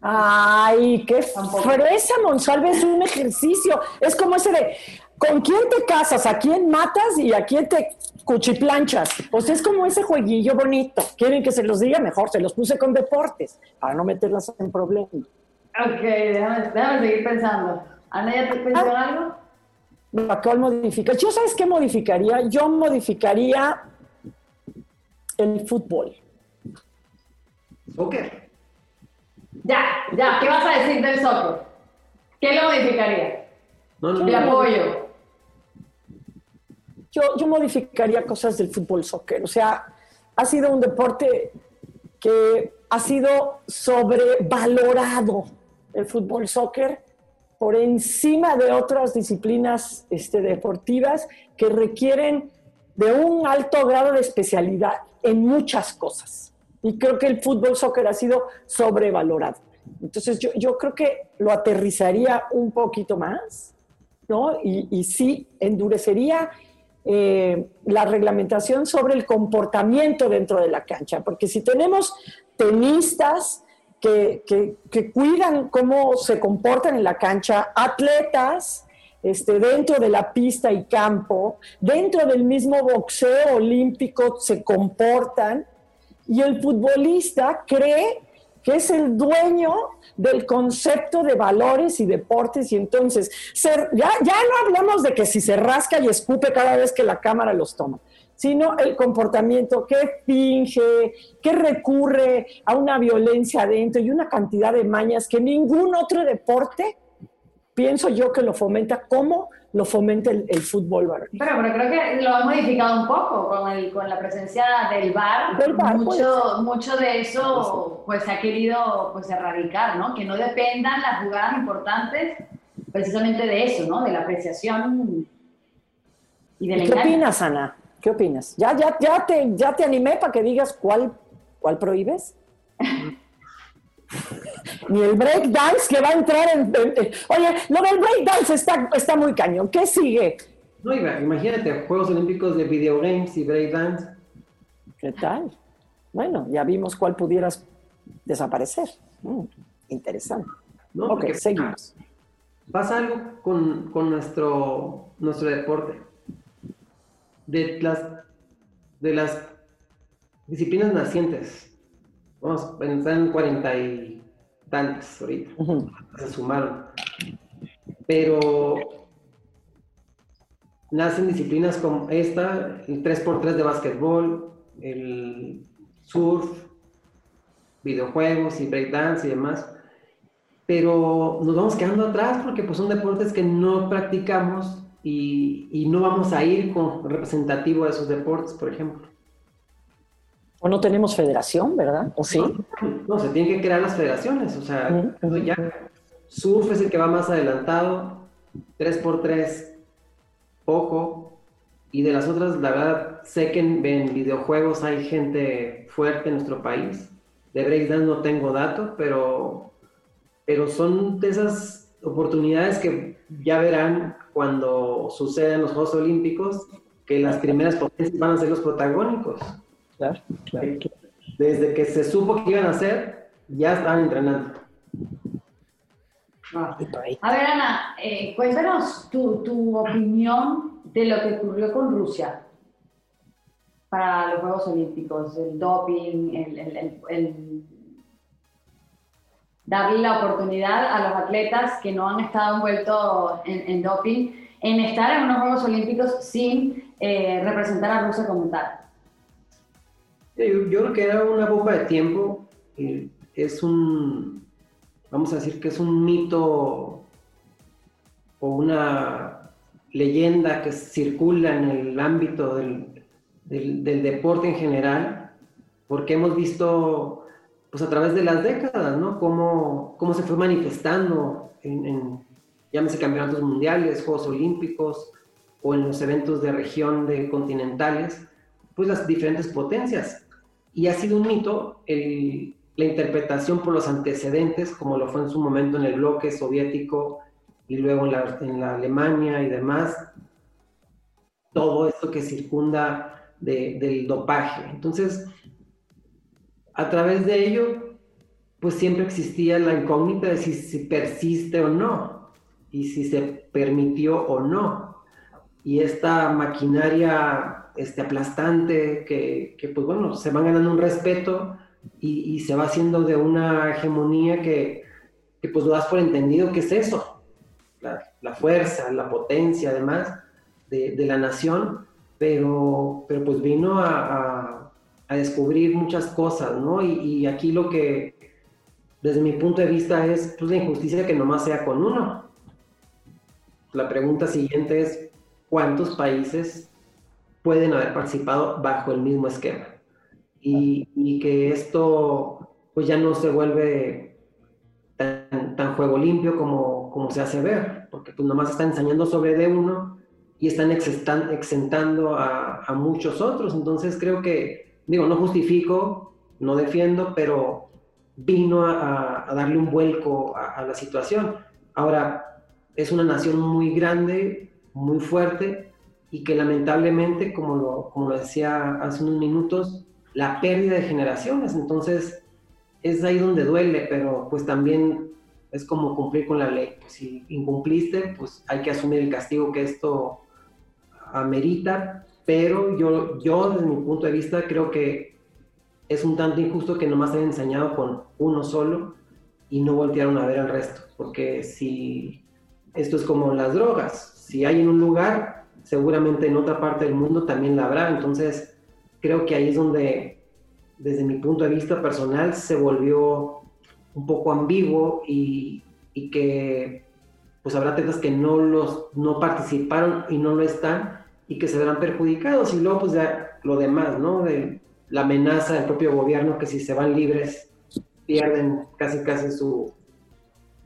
Ay, qué fresa, Monsalve, es un ejercicio. Es como ese de, ¿con quién te casas? ¿A quién matas? ¿Y a quién te cuchiplanchas? Pues es como ese jueguillo bonito. ¿Quieren que se los diga? Mejor, se los puse con deportes, para no meterlas en problemas. Ok, déjame, seguir pensando. Ana, ¿ya te pensó ah. algo? ¿A cuál modificas? ¿Yo sabes qué modificaría? Yo modificaría el fútbol. ¿Soccer? Ya, ya, ¿qué vas a decir del soccer? ¿Qué lo modificaría? No, no, apoyo. Yo, yo modificaría cosas del fútbol soccer. O sea, ha sido un deporte que ha sido sobrevalorado el fútbol soccer por encima de otras disciplinas este, deportivas que requieren de un alto grado de especialidad en muchas cosas. Y creo que el fútbol soccer ha sido sobrevalorado. Entonces yo, yo creo que lo aterrizaría un poquito más, ¿no? Y, y sí endurecería eh, la reglamentación sobre el comportamiento dentro de la cancha, porque si tenemos tenistas que, que, cuidan cómo se comportan en la cancha, atletas este, dentro de la pista y campo, dentro del mismo boxeo olímpico se comportan y el futbolista cree que es el dueño del concepto de valores y deportes y entonces ya, ya no hablamos de que si se rasca y escupe cada vez que la cámara los toma sino el comportamiento que finge, que recurre a una violencia adentro y una cantidad de mañas que ningún otro deporte, pienso yo que lo fomenta como lo fomenta el, fútbol Pero, pero creo que lo ha modificado un poco con, el, con la presencia del VAR. mucho, mucho de eso pues se ha querido pues erradicar, ¿no? Que no dependan las jugadas importantes precisamente de eso, ¿no? De la apreciación y del ¿Qué opinas, Ana? ¿Qué opinas? ¿Ya, ya, ya, te, ya te animé para que digas cuál, cuál prohíbes? (laughs) Ni el breakdance que va a entrar en, Oye, lo del breakdance está, está muy cañón. ¿Qué sigue? No, imagínate, Juegos Olímpicos de videogames y breakdance. ¿Qué tal? Bueno, ya vimos cuál pudieras desaparecer. Mm, interesante. No, ok, seguimos. Pasa algo con, con nuestro, nuestro deporte de las, de las disciplinas nacientes. Vamos, están en cuarenta y tantas ahorita, se sumaron. Pero nacen disciplinas como esta, el 3x3 de básquetbol, el surf, videojuegos y breakdance y demás. Pero nos vamos quedando atrás porque pues son deportes que no practicamos y, no vamos a ir con representativo de esos deportes, por ejemplo. O no tenemos federación, ¿verdad? ¿O sí? No, se tienen que crear las federaciones. O sea, ya surf es el que va más adelantado, 3x3 poco, y de las otras, la verdad, sé que en, videojuegos hay gente fuerte en nuestro país. De breakdance no tengo datos, pero, pero son de esas oportunidades que ya verán cuando suceden los Juegos Olímpicos, que las primeras potencias van a ser los protagónicos. Claro, claro, Desde que se supo que iban a hacer, ya estaban entrenando. Ah. A ver, Ana, eh, cuéntanos tu, tu, opinión de lo que ocurrió con Rusia para los Juegos Olímpicos, el doping, el, el, darle la oportunidad a los atletas que no han estado envueltos en, doping en estar en unos Juegos Olímpicos sin eh, representar a Rusia como tal. Yo, creo que era una bomba de tiempo. es un, vamos a decir que es un mito o una leyenda que circula en el ámbito del, del, deporte en general, porque hemos visto, pues a través de las décadas, ¿no? Cómo, cómo se fue manifestando en, en, llámese campeonatos mundiales, Juegos Olímpicos o en los eventos de región de continentales, pues las diferentes potencias. Y ha sido un mito el, la interpretación por los antecedentes, como lo fue en su momento en el bloque soviético y luego en la, en la Alemania y demás, todo esto que circunda del dopaje. Entonces, a través de ello, pues siempre existía la incógnita de si, si persiste o no, y si se permitió o no. Y esta maquinaria este, aplastante que, que, pues bueno, se van ganando un respeto y, y, se va haciendo de una hegemonía que, que pues lo das por entendido que es eso, la, la fuerza, la potencia además de, de, la nación, pero, pero pues vino a, a, descubrir muchas cosas, ¿no? Y, y, aquí lo que desde mi punto de vista es pues, la injusticia que nomás sea con uno. La pregunta siguiente es, ¿cuántos países pueden haber participado bajo el mismo esquema? Y, y que esto pues ya no se vuelve tan, tan juego limpio como, como se hace ver, porque pues nomás están enseñando sobre de uno y están exentando a, a, muchos otros. Entonces creo que, digo, no justifico, no defiendo, pero vino a, a darle un vuelco a, a, la situación. Ahora, es una nación muy grande, muy fuerte, y que lamentablemente, como lo, como lo decía hace unos minutos, la pérdida de generaciones. Entonces, es ahí donde duele, pero pues también es como cumplir con la ley. Pues, si incumpliste, pues hay que asumir el castigo que esto amerita, pero yo, yo desde mi punto de vista creo que es un tanto injusto que nomás hayan enseñado con uno solo y no voltearon a ver al resto, porque si esto es como las drogas, si hay en un lugar, seguramente en otra parte del mundo también la habrá, entonces creo que ahí es donde, desde mi punto de vista personal, se volvió un poco ambiguo y, y que pues habrá atletas que no, los, no participaron y no lo están y que se verán perjudicados. Y luego, pues ya lo demás, ¿no? De la amenaza del propio gobierno que si se van libres pierden casi casi su,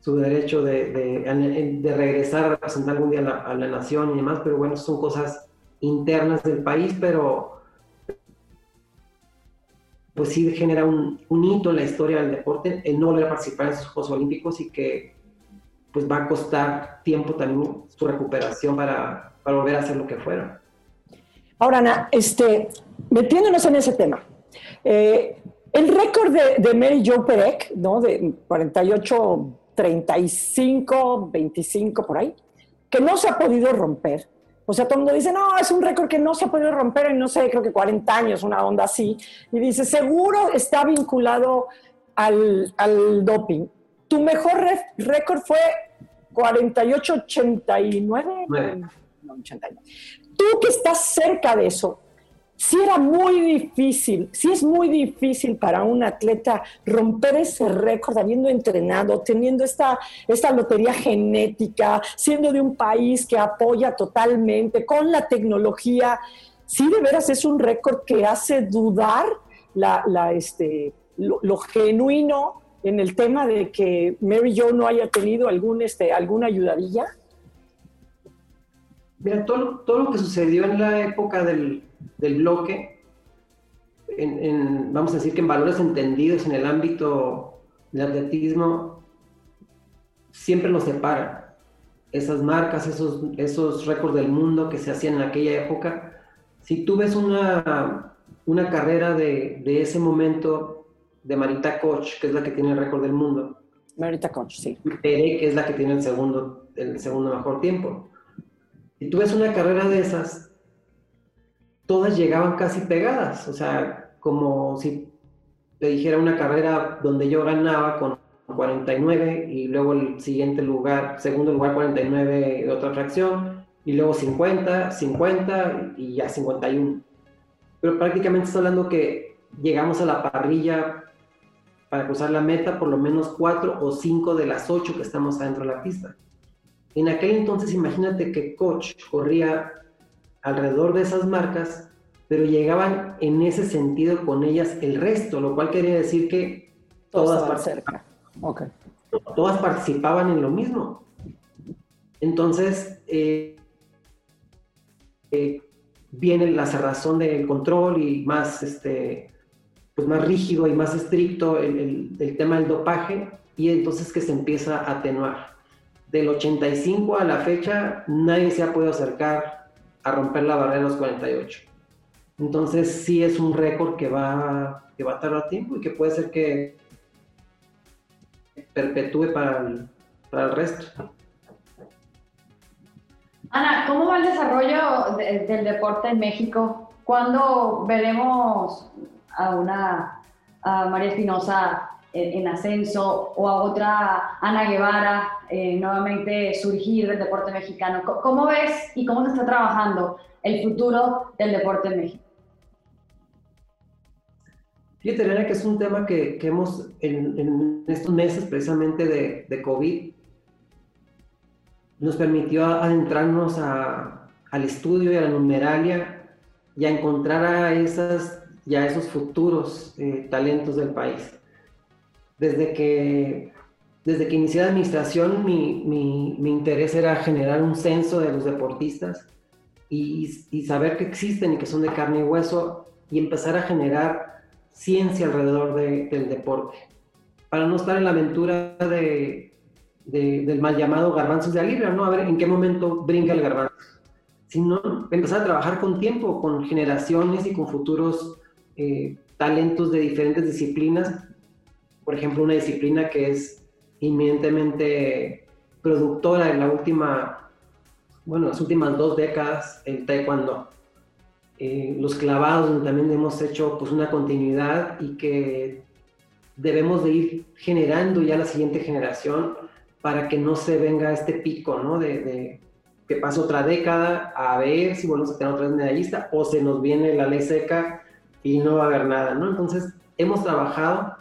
su derecho de, de, regresar a representar algún día a la, a nación y demás, pero bueno, son cosas internas del país, pero pues sí genera un, un hito en la historia del deporte el no volver a participar en esos Juegos Olímpicos y que pues va a costar tiempo también su recuperación para, para volver a hacer lo que fuera. Ahora, Ana, este, metiéndonos en ese tema, eh, el récord de, de, Mary Jo Perec, ¿no? De 48, 35, 25 por ahí, que no se ha podido romper. O sea, todo el mundo dice, no, es un récord que no se ha podido romper en, no sé, creo que 40 años, una onda así. Y dice, seguro está vinculado al, al doping tu mejor récord fue 48-89. No, 89. Tú que estás cerca de eso, si era muy difícil, si es muy difícil para un atleta romper ese récord habiendo entrenado, teniendo esta, esta lotería genética, siendo de un país que apoya totalmente con la tecnología, sí de veras es un récord que hace dudar la, la este, lo, lo genuino en el tema de que Mary Jo no haya tenido algún, este, alguna ayudadilla? Mira, todo, todo lo que sucedió en la época del, del bloque, en, en, vamos a decir que en valores entendidos en el ámbito del atletismo, siempre nos separa. Esas marcas, esos, esos récords del mundo que se hacían en aquella época, si tú ves una, una carrera de, de ese momento de Marita Koch, que es la que tiene el récord del mundo. Marita Koch, sí. Pere, que es la que tiene el segundo, el segundo mejor tiempo. Si tú ves una carrera de esas, todas llegaban casi pegadas. O sea, como si te dijera una carrera donde yo ganaba con 49 y luego el siguiente lugar, segundo lugar 49 de otra fracción y luego 50, 50 y ya 51. Pero prácticamente está hablando que llegamos a la parrilla para cruzar la meta por lo menos cuatro o cinco de las ocho que estamos adentro de la pista. En aquel entonces imagínate que Coach corría alrededor de esas marcas, pero llegaban en ese sentido con ellas el resto, lo cual quería decir que todas participaban, todas participaban en lo mismo. Entonces, eh, eh, viene la cerrazón del control y más, este, pues más rígido y más estricto el, el tema del dopaje, y entonces que se empieza a atenuar. Del 85 a la fecha, nadie se ha podido acercar a romper la barrera de los 48. Entonces sí es un récord que va, que va a tardar tiempo y que puede ser que perpetúe para el, para el resto. Ana, ¿cómo va el desarrollo del deporte en México? ¿Cuándo veremos a una a María Espinosa en, ascenso o a otra Ana Guevara eh, nuevamente surgir del deporte mexicano. ¿Cómo ves y cómo se está trabajando el futuro del deporte en México? Fíjate, Elena, que es un tema que, que hemos en, estos meses precisamente de, de, COVID nos permitió adentrarnos a, al estudio y a la numeralia y a encontrar a esas ya esos futuros eh, talentos del país desde que, desde que inicié la administración, mi, mi, mi, interés era generar un censo de los deportistas y, y, saber que existen y que son de carne y hueso y empezar a generar ciencia alrededor de, del deporte. Para no estar en la aventura de, de, del mal llamado garbanzos de alivio, ¿no? A ver en qué momento brinca el garbanzo. Sino empezar a trabajar con tiempo, con generaciones y con futuros eh, talentos de diferentes disciplinas por ejemplo, una disciplina que es inmediatamente productora en la última, bueno, las últimas dos décadas, el taekwondo. Eh, los clavados, donde también hemos hecho pues una continuidad y que debemos de ir generando ya la siguiente generación para que no se venga este pico, ¿no? De, de que pase otra década a ver si volvemos a tener otra vez medallista o se nos viene la ley seca y no va a haber nada, ¿no? Entonces, hemos trabajado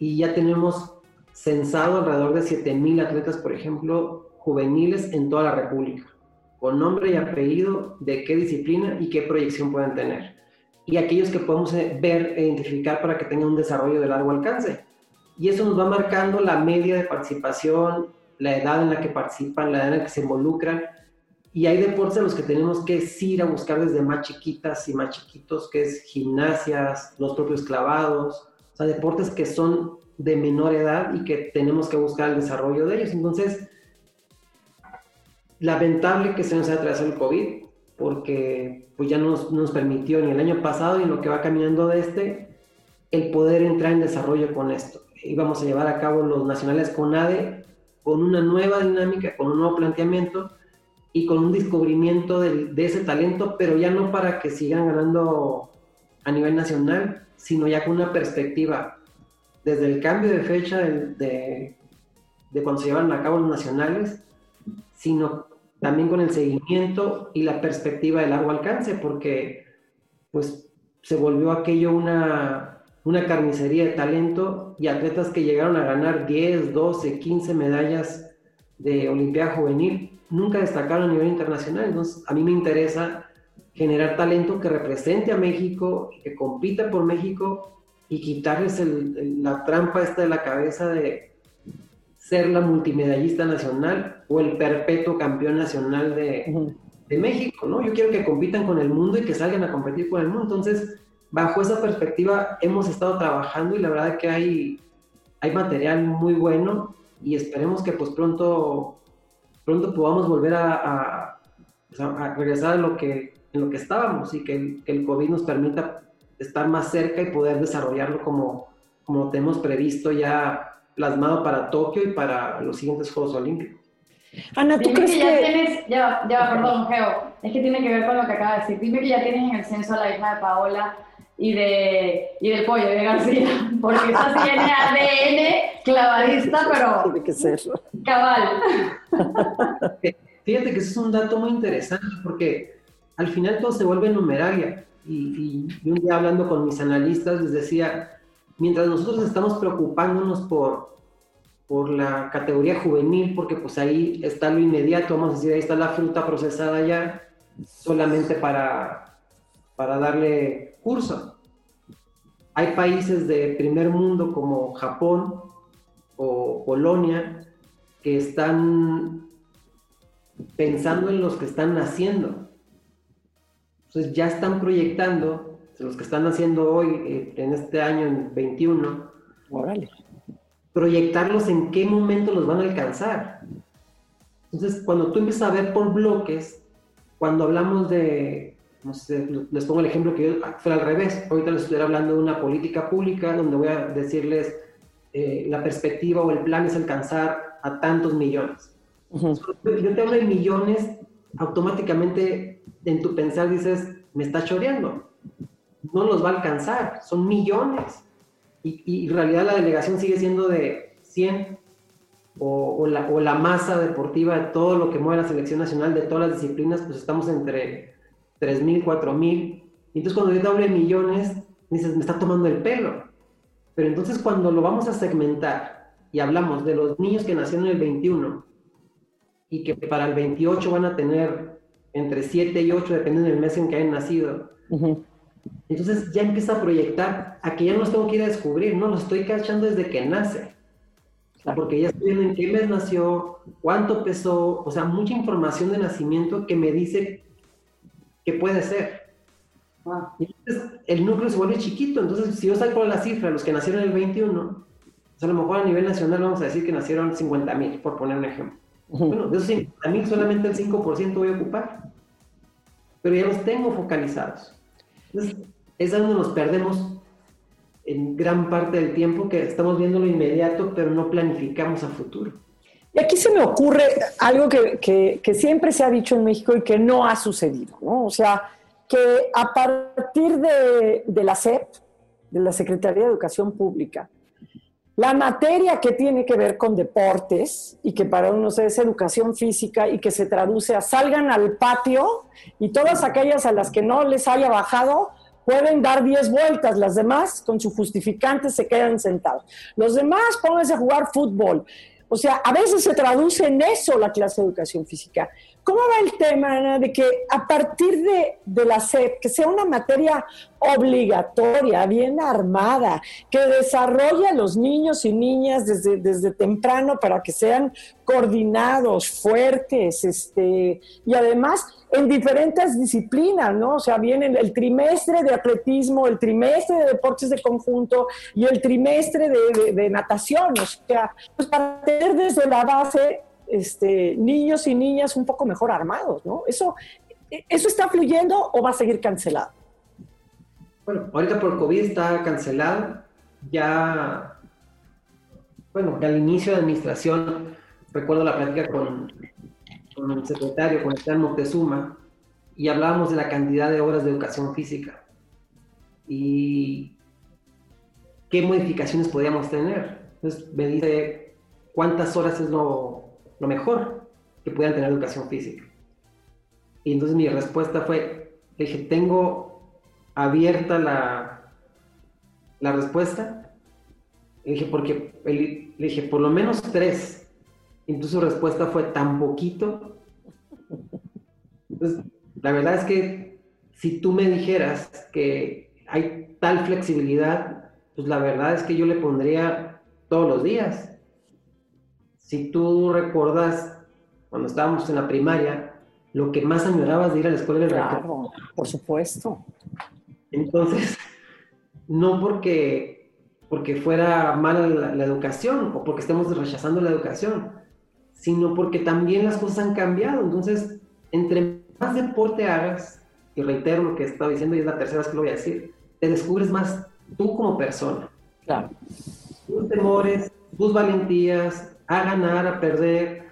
y ya tenemos censado alrededor de 7.000 atletas, por ejemplo, juveniles en toda la República, con nombre y apellido de qué disciplina y qué proyección pueden tener. Y aquellos que podemos eh, ver e identificar para que tengan un desarrollo de largo alcance. Y eso nos va marcando la media de participación, la edad en la que participan, la edad en la que se involucran. Y hay deportes en los que tenemos que ir a buscar desde más chiquitas y más chiquitos, que es gimnasias, los propios clavados, deportes que son de menor edad y que tenemos que buscar el desarrollo de ellos. Entonces, lamentable que se nos haya traído el COVID, porque pues ya nos, nos permitió ni el año pasado ni lo que va caminando de este, el poder entrar en desarrollo con esto. Íbamos a llevar a cabo los nacionales con ADE con una nueva dinámica, con un nuevo planteamiento y con un descubrimiento de, de ese talento, pero ya no para que sigan ganando a nivel nacional, sino ya con una perspectiva desde el cambio de fecha de, de, cuando se llevan a cabo los nacionales, sino también con el seguimiento y la perspectiva de largo alcance, porque pues se volvió aquello una, una carnicería de talento y atletas que llegaron a ganar 10, 12, 15 medallas de Olimpiada Juvenil, nunca destacaron a nivel internacional. Entonces, a mí me interesa generar talento que represente a México, que compita por México y quitarles la trampa esta de la cabeza de ser la multimedallista nacional o el perpetuo campeón nacional de, de, México, ¿no? Yo quiero que compitan con el mundo y que salgan a competir con el mundo. Entonces, bajo esa perspectiva hemos estado trabajando y la verdad que hay, hay material muy bueno y esperemos que pues pronto, pronto podamos volver a, a regresar a lo que en lo que estábamos y que, el COVID nos permita estar más cerca y poder desarrollarlo como, como tenemos previsto ya plasmado para Tokio y para los siguientes Juegos Olímpicos. Ana, ¿tú crees que, ya tienes, ya, ya, perdón, Geo, es que tiene que ver con lo que acaba de decir. Dime que ya tienes en el censo a la hija de Paola y, de, y del pollo de García, (laughs) porque esa tiene ADN clavadista, pero Tiene que ser. cabal. (laughs) Fíjate que eso es un dato muy interesante porque al final todo se vuelve numeralia. Y, y un día hablando con mis analistas les decía, mientras nosotros estamos preocupándonos por, por la categoría juvenil, porque pues ahí está lo inmediato, vamos a decir, ahí está la fruta procesada ya, solamente para, para darle curso. Hay países de primer mundo como Japón o Polonia que están pensando en los que están naciendo. Entonces ya están proyectando, los que están naciendo hoy, eh, en este año, en 21, Órale. proyectarlos en qué momento los van a alcanzar. Entonces, cuando tú empiezas a ver por bloques, cuando hablamos de, no sé, les pongo el ejemplo que yo, fue al revés, ahorita les estoy hablando de una política pública donde voy a decirles eh, la perspectiva o el plan es alcanzar a tantos millones. Ujú. Yo te hablo de millones, automáticamente en tu pensar dices, me está choreando. No los va a alcanzar, son millones. Y, y en realidad la delegación sigue siendo de 100 o, o la, o la masa deportiva de todo lo que mueve la selección nacional, de todas las disciplinas, pues estamos entre 3.000, 4.000. Y entonces cuando yo te hablo de millones, dices, me está tomando el pelo. Pero entonces cuando lo vamos a segmentar y hablamos de los niños que nacieron en el 21 y que para el 28 van a tener entre 7 y 8, dependiendo del mes en que hayan nacido, entonces ya empieza a proyectar a que ya no los tengo que ir a descubrir, no, los estoy cachando desde que nace. Claro. Porque ya estoy viendo en qué mes nació, cuánto pesó, o sea, mucha información de nacimiento que me dice qué puede ser. Ah, Y entonces el núcleo se vuelve chiquito, entonces si yo saco la cifra, los que nacieron en el 21, pues a lo mejor a nivel nacional vamos a decir que nacieron 50 mil, por poner un ejemplo. Bueno, de esos 50 mil solamente el 5% voy a ocupar, pero ya los tengo focalizados. Entonces es donde nos perdemos en gran parte del tiempo, que estamos viendo lo inmediato, pero no planificamos a futuro. Y aquí se me ocurre algo que, que- que siempre se ha dicho en México y que no ha sucedido, ¿no? O sea, que a partir de, de la SEP, de la Secretaría de Educación Pública, la materia que tiene que ver con deportes y que para unos es educación física y que se traduce a salgan al patio y todas aquellas a las que no les haya bajado pueden dar 10 vueltas, las demás con su justificante se quedan sentados. Los demás pónganse a jugar fútbol. O sea, a veces se traduce en eso la clase de educación física. ¿Cómo va el tema, de que a partir de, de la SEP, que sea una materia obligatoria, bien armada, que desarrolle a los niños y niñas desde, desde temprano para que sean coordinados, fuertes, este, y además en diferentes disciplinas, ¿no? O sea, viene el trimestre de atletismo, el trimestre de deportes de conjunto y el trimestre de, de- de natación, o sea, pues para tener desde la base este, niños y niñas un poco mejor armados, ¿no? Eso, ¿Eso está fluyendo o va a seguir cancelado? Bueno, ahorita por COVID está cancelado. Ya, bueno, al inicio de administración, recuerdo la plática con, con el secretario, con Esteban Moctezuma, y hablábamos de la cantidad de horas de educación física y qué modificaciones podíamos tener. Entonces me dice cuántas horas es lo, lo mejor que puedan tener educación física. Y entonces mi respuesta fue, dije, tengo abierta la, la respuesta. Le dije, porque le dije, por lo menos tres. Entonces su respuesta fue tan poquito. La verdad es que si tú me dijeras que hay tal flexibilidad, pues la verdad es que yo le pondría todos los días. Si tú recuerdas cuando estábamos en la primaria, lo que más añorabas de ir a la escuela era recreo. Claro, por supuesto. Entonces, no porque, porque fuera mala la, la educación o porque estemos rechazando la educación, sino porque también las cosas han cambiado. Entonces, entre más deporte hagas, y reitero lo que he estado diciendo y es la tercera vez que lo voy a decir, te descubres más tú como persona. Claro. Tus temores, tus valentías, a ganar, a perder,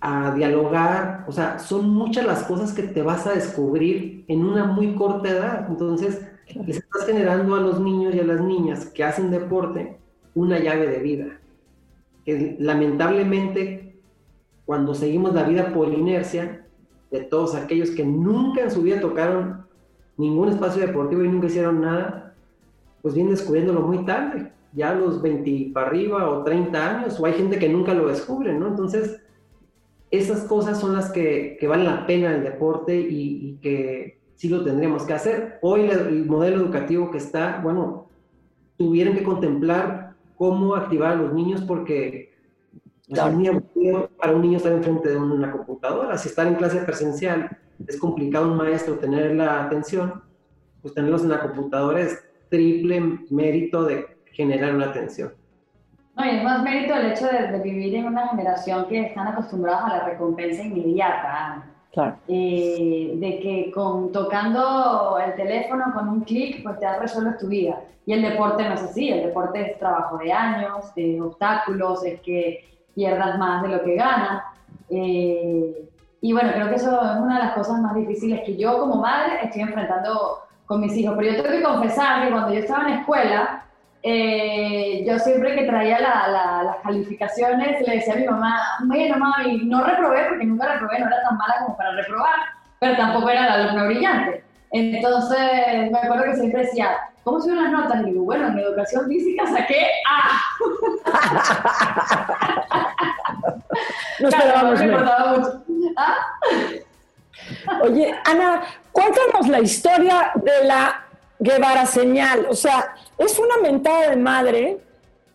a dialogar, o sea, son muchas las cosas que te vas a descubrir en una muy corta edad. Entonces, les estás generando a los niños y a las niñas que hacen deporte una llave de vida. Que lamentablemente, cuando seguimos la vida por inercia, de todos aquellos que nunca en su vida tocaron ningún espacio deportivo y nunca hicieron nada, pues vienen descubriéndolo muy tarde, ya a los 20 para arriba o 30 años, o hay gente que nunca lo descubre, ¿no? Entonces, esas cosas son las que, que valen la pena el deporte y, y que sí lo tendríamos que hacer. Hoy el modelo educativo que está, bueno, tuvieron que contemplar cómo activar a los niños porque para un niño estar enfrente de una computadora. Si estar en clase presencial es complicado un maestro tener la atención, pues tenerlos en la computadora es triple mérito de generar una atención. No, y es más mérito el hecho de, vivir en una generación que están acostumbrados a la recompensa inmediata. Claro. Eh, de que con tocando el teléfono con un clic, pues te resuelves tu vida. Y el deporte no es así, el deporte es trabajo de años, de obstáculos, es que pierdas más de lo que ganas. Eh, y bueno, creo que eso es una de las cosas más difíciles que yo como madre estoy enfrentando con mis hijos. Pero yo tengo que confesar que cuando yo estaba en escuela, eh, yo siempre que traía las calificaciones le decía a mi mamá, bueno, mami, no reprobé porque nunca reprobé, no era tan mala como para reprobar, pero tampoco era la alumna brillante. Entonces, me acuerdo que siempre decía, ¿cómo son las notas? Y digo, bueno, en educación física saqué A. no (laughs) esperábamos mucho. ¿Ah? Oye, Ana, cuéntanos la historia de la Guevara señal. O sea, ¿es una mentada de madre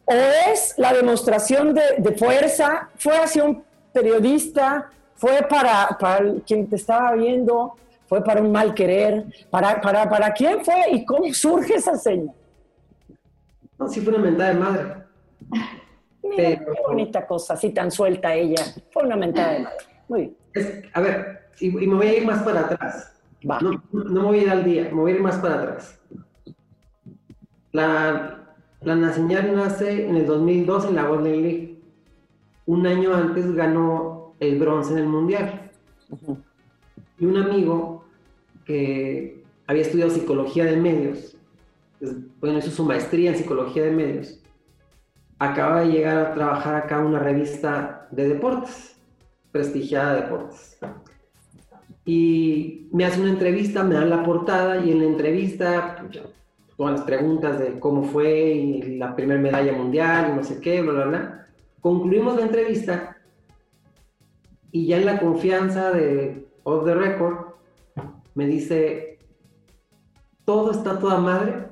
o es la demostración de, fuerza? ¿Fue hacia un periodista? ¿Fue para, para quien te estaba viendo? ¿Fue para un mal querer? ¿Para, para, para quién fue y cómo surge esa señal? No, sí fue una mentada de madre. Mira, qué bonita cosa, así tan suelta ella. Fue una mentada de madre. Muy bien. a ver, y, me voy a ir más para atrás. No, no, me voy a ir al día, me voy a ir más para atrás. La, la Nacional nace en el 2002 en la Golden League. Un año antes ganó el bronce en el Mundial. Y un amigo que había estudiado psicología de medios, pues, bueno, hizo su maestría en psicología de medios, acaba de llegar a trabajar acá en una revista de deportes, prestigiada de deportes y me hace una entrevista, me dan la portada y en la entrevista, todas las preguntas de cómo fue y la primera medalla mundial y no sé qué, bla, bla, bla. Concluimos la entrevista y ya en la confianza de Off the Record me dice, todo está toda madre.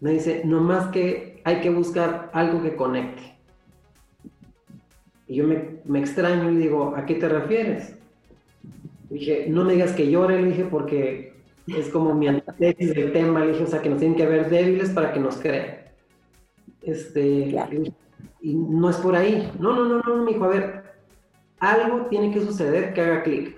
Me dice, nomás que hay que buscar algo que conecte. Y yo me, me extraño y digo, ¿a qué te refieres? dije, no me digas que llore, le dije, porque es como mi antítesis del tema, le dije, o sea, que nos tienen que ver débiles para que nos crean. Este, y no es por ahí. No, no, no, no, me dijo, a ver, algo tiene que suceder que haga clic.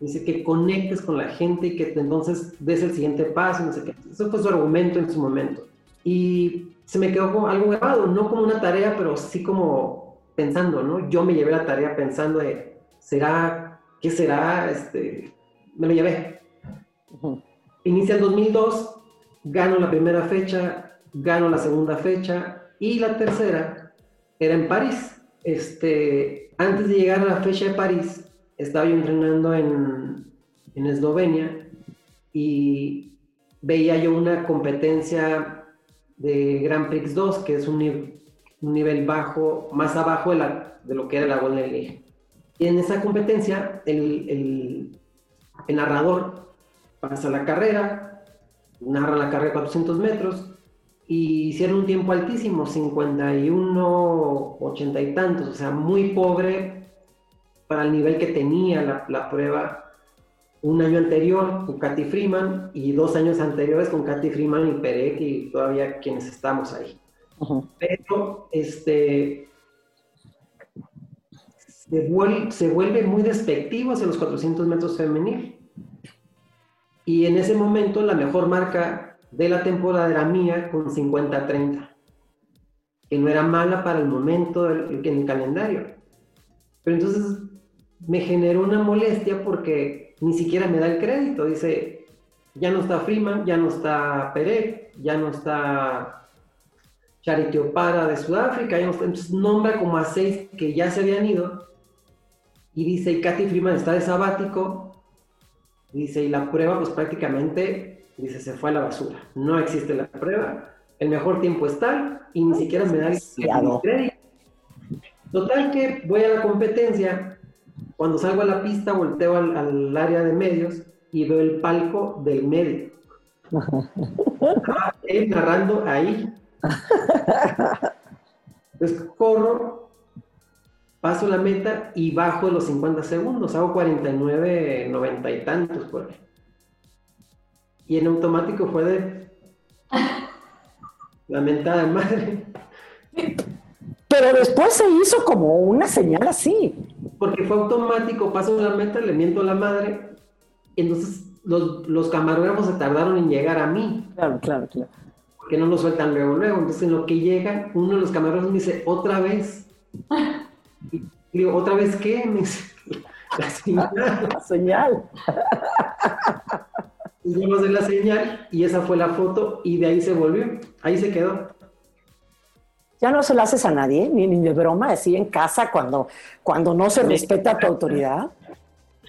Dice que conectes con la gente y que entonces des el siguiente paso, no sé qué. Eso fue su argumento en su momento. Y se me quedó como algo grabado, no como una tarea, pero sí como pensando, ¿no? Yo me llevé la tarea pensando de, ¿será ¿qué será? Este, me lo llevé. Inicia el 2002, gano la primera fecha, gano la segunda fecha y la tercera era en París. Este, antes de llegar a la fecha de París, estaba yo entrenando en, en Eslovenia y veía yo una competencia de Grand Prix 2, que es un, un nivel bajo, más abajo de, la, de, lo que era la Golden League. Y en esa competencia, el, el, narrador pasa la carrera, narra la carrera de 400 metros, y hicieron un tiempo altísimo, 51, 80 y tantos, o sea, muy pobre para el nivel que tenía la, la prueba un año anterior con Katy Freeman y dos años anteriores con Katy Freeman y Perec y todavía quienes estamos ahí. Pero este, se vuelve, muy despectivo hacia los 400 metros femenil. Y en ese momento la mejor marca de la temporada era mía con 50-30, que no era mala para el momento en el calendario. Pero entonces me generó una molestia porque ni siquiera me da el crédito. Dice, Ya no está Freeman, ya no está Perec, ya no está Charity Opara de Sudáfrica, ya no está, entonces nombra como a seis que ya se habían ido y dice, y Katy Freeman está de sabático, dice, y la prueba pues prácticamente, dice, se fue a la basura, no existe la prueba, el mejor tiempo es tal y ni siquiera me da el crédito. Total que voy a la competencia, cuando salgo a la pista volteo al, al área de medios y veo el palco del medio. Estaba (laughs) él narrando ahí. (laughs) Entonces corro, paso la meta y bajo los 50 segundos, hago 49, 90 y tantos por ahí. Y en automático fue de (laughs) la mentada madre. Pero después se hizo como una señal así. Porque fue automático, paso la meta, le miento a la madre. Entonces los, los camarógrafos se tardaron en llegar a mí. Claro, claro, claro. Porque no lo sueltan luego, luego. Entonces en lo que llega, uno de los camarógrafos me dice, otra vez. (laughs) Y digo, ¿otra vez qué? Me dice, la señal. (laughs) La señal. Hicimos de la señal y esa fue la foto y de ahí se volvió. Ahí se quedó. Ya no se lo haces a nadie, ni, ni de broma, así en casa cuando, cuando no se respeta tu autoridad.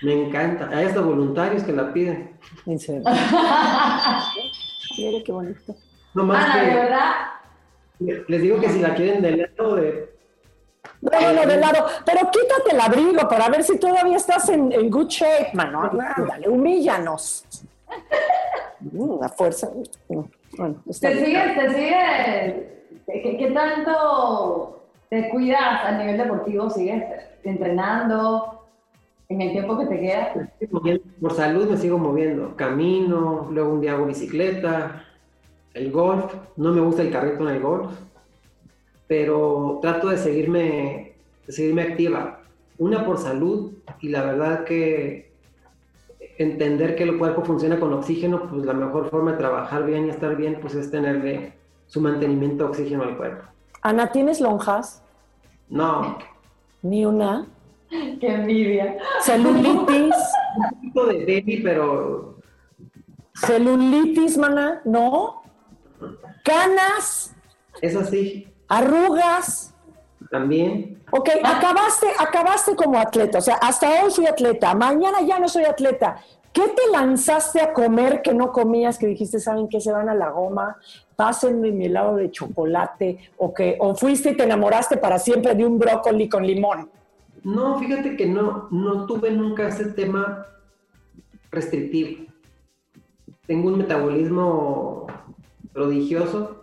Me encanta. Hay hasta voluntarios que la piden. En serio. (laughs) Mire qué bonito. No más Ana, de que verdad, les digo que si la quieren de lado de No, no, de lado. Pero quítate el abrigo para ver si todavía estás en, en good shape, mano. Ándale, humíllanos. Mm, La fuerza. Bueno, está te sigues, te sigues, ¿qué, qué tanto te cuidas a nivel deportivo? ¿Sigues entrenando en el tiempo que te queda? por salud me sigo moviendo. Camino, luego un día hago bicicleta, el golf. No me gusta el carrito en el golf, pero trato de seguirme, de seguirme activa. Una por salud y la verdad que entender que el cuerpo funciona con oxígeno, pues la mejor forma de trabajar bien y estar bien, pues es tenerle su mantenimiento de oxígeno al cuerpo. Ana, ¿tienes lonjas? No, Ni una. ¡Qué envidia! Celulitis. un poquito de baby, pero Celulitis, mana. No. Canas. es así Arrugas. también. Ok, acabaste, acabaste como atleta. O sea, hasta hoy fui atleta. Mañana ya no soy atleta. ¿Qué te lanzaste a comer que no comías? Que dijiste, ¿saben qué? Se van a la goma. Pásenme mi helado de chocolate. O, que, o fuiste y te enamoraste para siempre de un brócoli con limón. No, fíjate que no, no tuve nunca ese tema restrictivo. Tengo un metabolismo prodigioso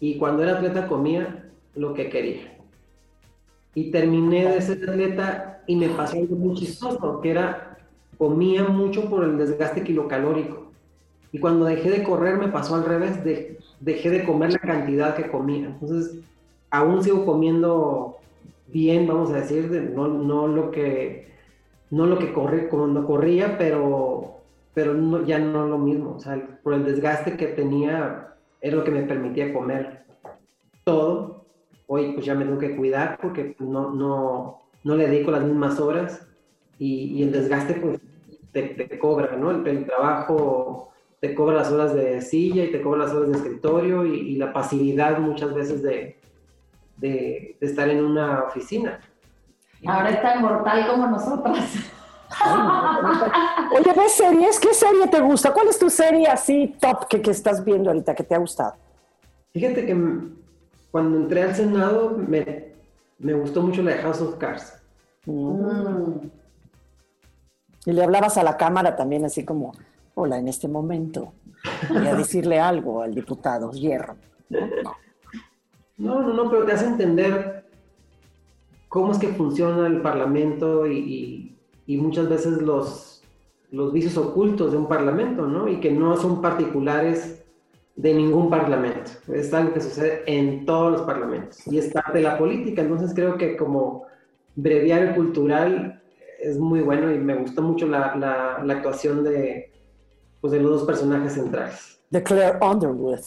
y cuando era atleta comía lo que quería. Y terminé de ser atleta y me pasó algo muy chistoso, que era comía mucho por el desgaste kilocalórico. Y cuando dejé de correr me pasó al revés, de- dejé de comer la cantidad que comía. Entonces, aún sigo comiendo bien, vamos a decir, de- no, no lo que no lo que corrí cuando corría, pero pero no- ya no lo mismo, o sea, por el desgaste que tenía era lo que me permitía comer todo. Hoy pues ya me tengo que cuidar porque pues, no no no le dedico las mismas horas y, y el desgaste pues te, te cobra, ¿no? El, el trabajo te cobra las horas de silla y te cobra las horas de escritorio y, y la pasividad muchas veces de, de, de estar en una oficina. Ahora es tan mortal como nosotras. Oye, ¿ves series? ¿Qué serie te gusta? ¿Cuál es tu serie así top que, que estás viendo ahorita que te ha gustado? Fíjate que cuando entré al Senado me, me gustó mucho la de House of Cards. Mm. Y le hablabas a la cámara también así como, hola, en este momento voy a decirle algo al diputado Hierro. No, no, no, pero te hace entender cómo es que funciona el Parlamento y, y- y muchas veces los, los vicios ocultos de un Parlamento, ¿no? Y que no son particulares de ningún Parlamento. Es algo que sucede en todos los Parlamentos y es parte de la política. Entonces creo que como breviario cultural es muy bueno y me gustó mucho la, la- la actuación de, pues, de los dos personajes centrales. De Claire Underwood.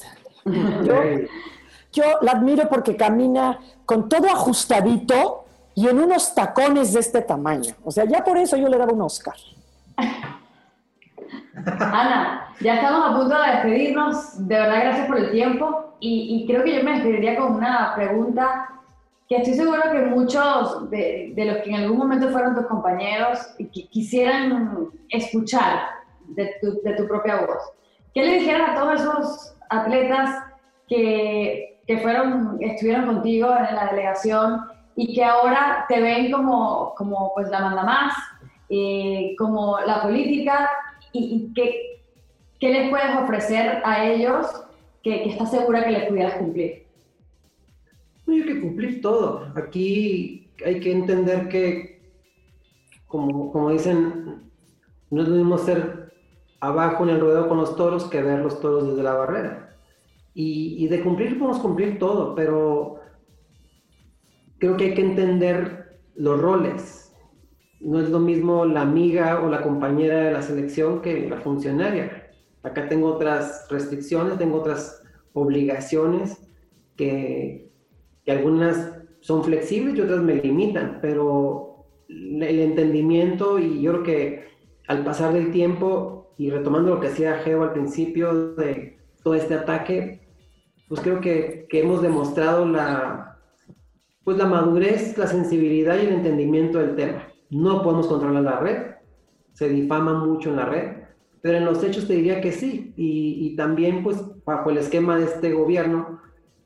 (laughs) Yo, yo la admiro porque camina con todo ajustadito y en unos tacones de este tamaño. O sea, ya por eso yo le daba un Oscar. (laughs) Ana, ya estamos a punto de despedirnos. De verdad, gracias por el tiempo. Y, creo que yo me despediría con una pregunta que estoy seguro que muchos de, de los que en algún momento fueron tus compañeros quisieran escuchar de tu, de tu propia voz. ¿Qué le dijeras a todos esos atletas que, que fueron, estuvieron contigo en la delegación y que ahora te ven como, como pues la manda más, eh, como la política y, qué, qué, les puedes ofrecer a ellos que, que estás segura que les pudieras cumplir? No, hay que cumplir todo. Aquí hay que entender que, como, como dicen, no es lo mismo ser abajo en el ruedo con los toros que ver los toros desde la barrera. Y, y de cumplir podemos cumplir todo, pero creo que hay que entender los roles. No es lo mismo la amiga o la compañera de la selección que la funcionaria. Acá tengo otras restricciones, tengo otras obligaciones que, que algunas son flexibles y otras me limitan, pero el entendimiento y yo creo que al pasar del tiempo y retomando lo que hacía Geo al principio de todo este ataque, pues creo que, que hemos demostrado la, pues la madurez, la sensibilidad y el entendimiento del tema. No podemos controlar la red, se difama mucho en la red, pero en los hechos te diría que sí. Y, también, pues, bajo el esquema de este gobierno,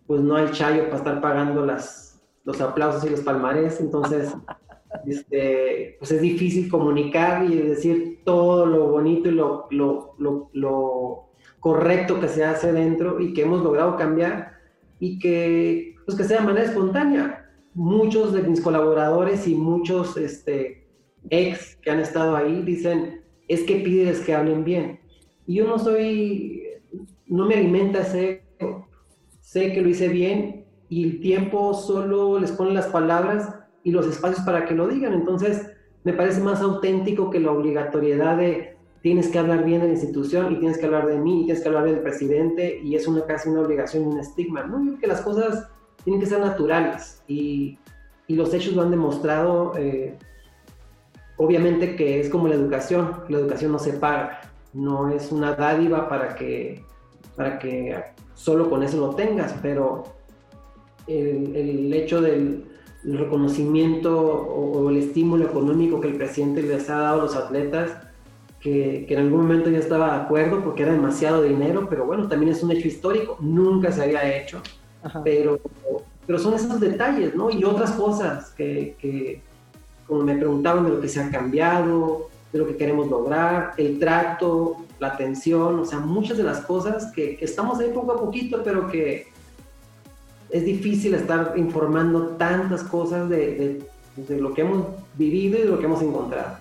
pues no hay chayo para estar pagando las, los aplausos y los palmarés, entonces, (laughs) este, pues es difícil comunicar y decir todo lo bonito y lo, lo, lo, lo correcto que se hace dentro y que hemos logrado cambiar y que, pues, que sea de manera espontánea muchos de mis colaboradores y muchos este, ex que han estado ahí dicen, es que pides que hablen bien. Y yo no soy, no me alimenta ese sé que lo hice bien y el tiempo solo les pone las palabras y los espacios para que lo digan. Entonces, me parece más auténtico que la obligatoriedad de tienes que hablar bien de la institución y tienes que hablar de mí y tienes que hablar del presidente y es una casi una obligación y un estigma. No, yo creo que las cosas tienen que ser naturales y, y los hechos lo han demostrado. Eh, obviamente que es como la educación, la educación no se paga, no es una dádiva para que, para que solo con eso lo tengas, pero el, el hecho del reconocimiento o, o, el estímulo económico que el presidente les ha dado a los atletas, que, que, en algún momento ya estaba de acuerdo porque era demasiado dinero, pero bueno, también es un hecho histórico, nunca se había hecho pero, pero son esos detalles, ¿no? Y otras cosas que, que, como me preguntaban de lo que se ha cambiado, de lo que queremos lograr, el trato, la atención, o sea, muchas de las cosas que, estamos ahí poco a poquito, pero que es difícil estar informando tantas cosas de, de, lo que hemos vivido y de lo que hemos encontrado.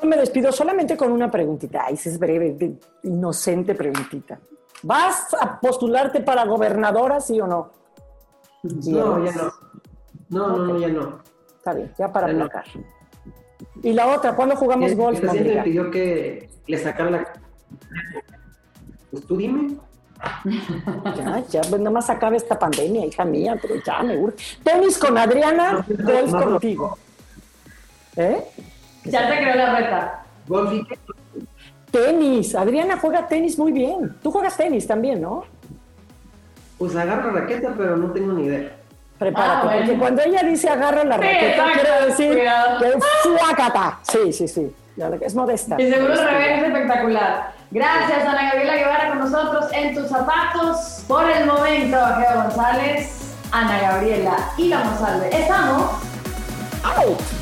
Yo me despido solamente con una preguntita, Ay, es breve, inocente preguntita. ¿Vas a postularte para gobernadora, sí o no? No, ya no. No, no, no, ya no. Está bien, ya para ya Y la otra, ¿cuándo jugamos el, golf? El presidente me pidió que le sacara la... Pues tú dime. Ya, ya, pues más acabe esta pandemia, hija mía, pero ya me urge. Tenis con Adriana, golf contigo. ¿Eh? Ya te creo la reta. Golf y Tenis. Adriana juega tenis muy bien. Tú juegas tenis también, ¿no? Pues agarro raqueta, pero no tengo ni idea. Prepárate, ah, porque cuando ella dice agarro la raqueta, quiere decir que es suácata. Sí, sí, sí. Es modesta. Y seguro el revés es espectacular. Gracias, Ana Gabriela Guevara, con nosotros en tus zapatos. Por el momento, Geo González, Ana Gabriela y la Monsalve. Estamos. ¡Out!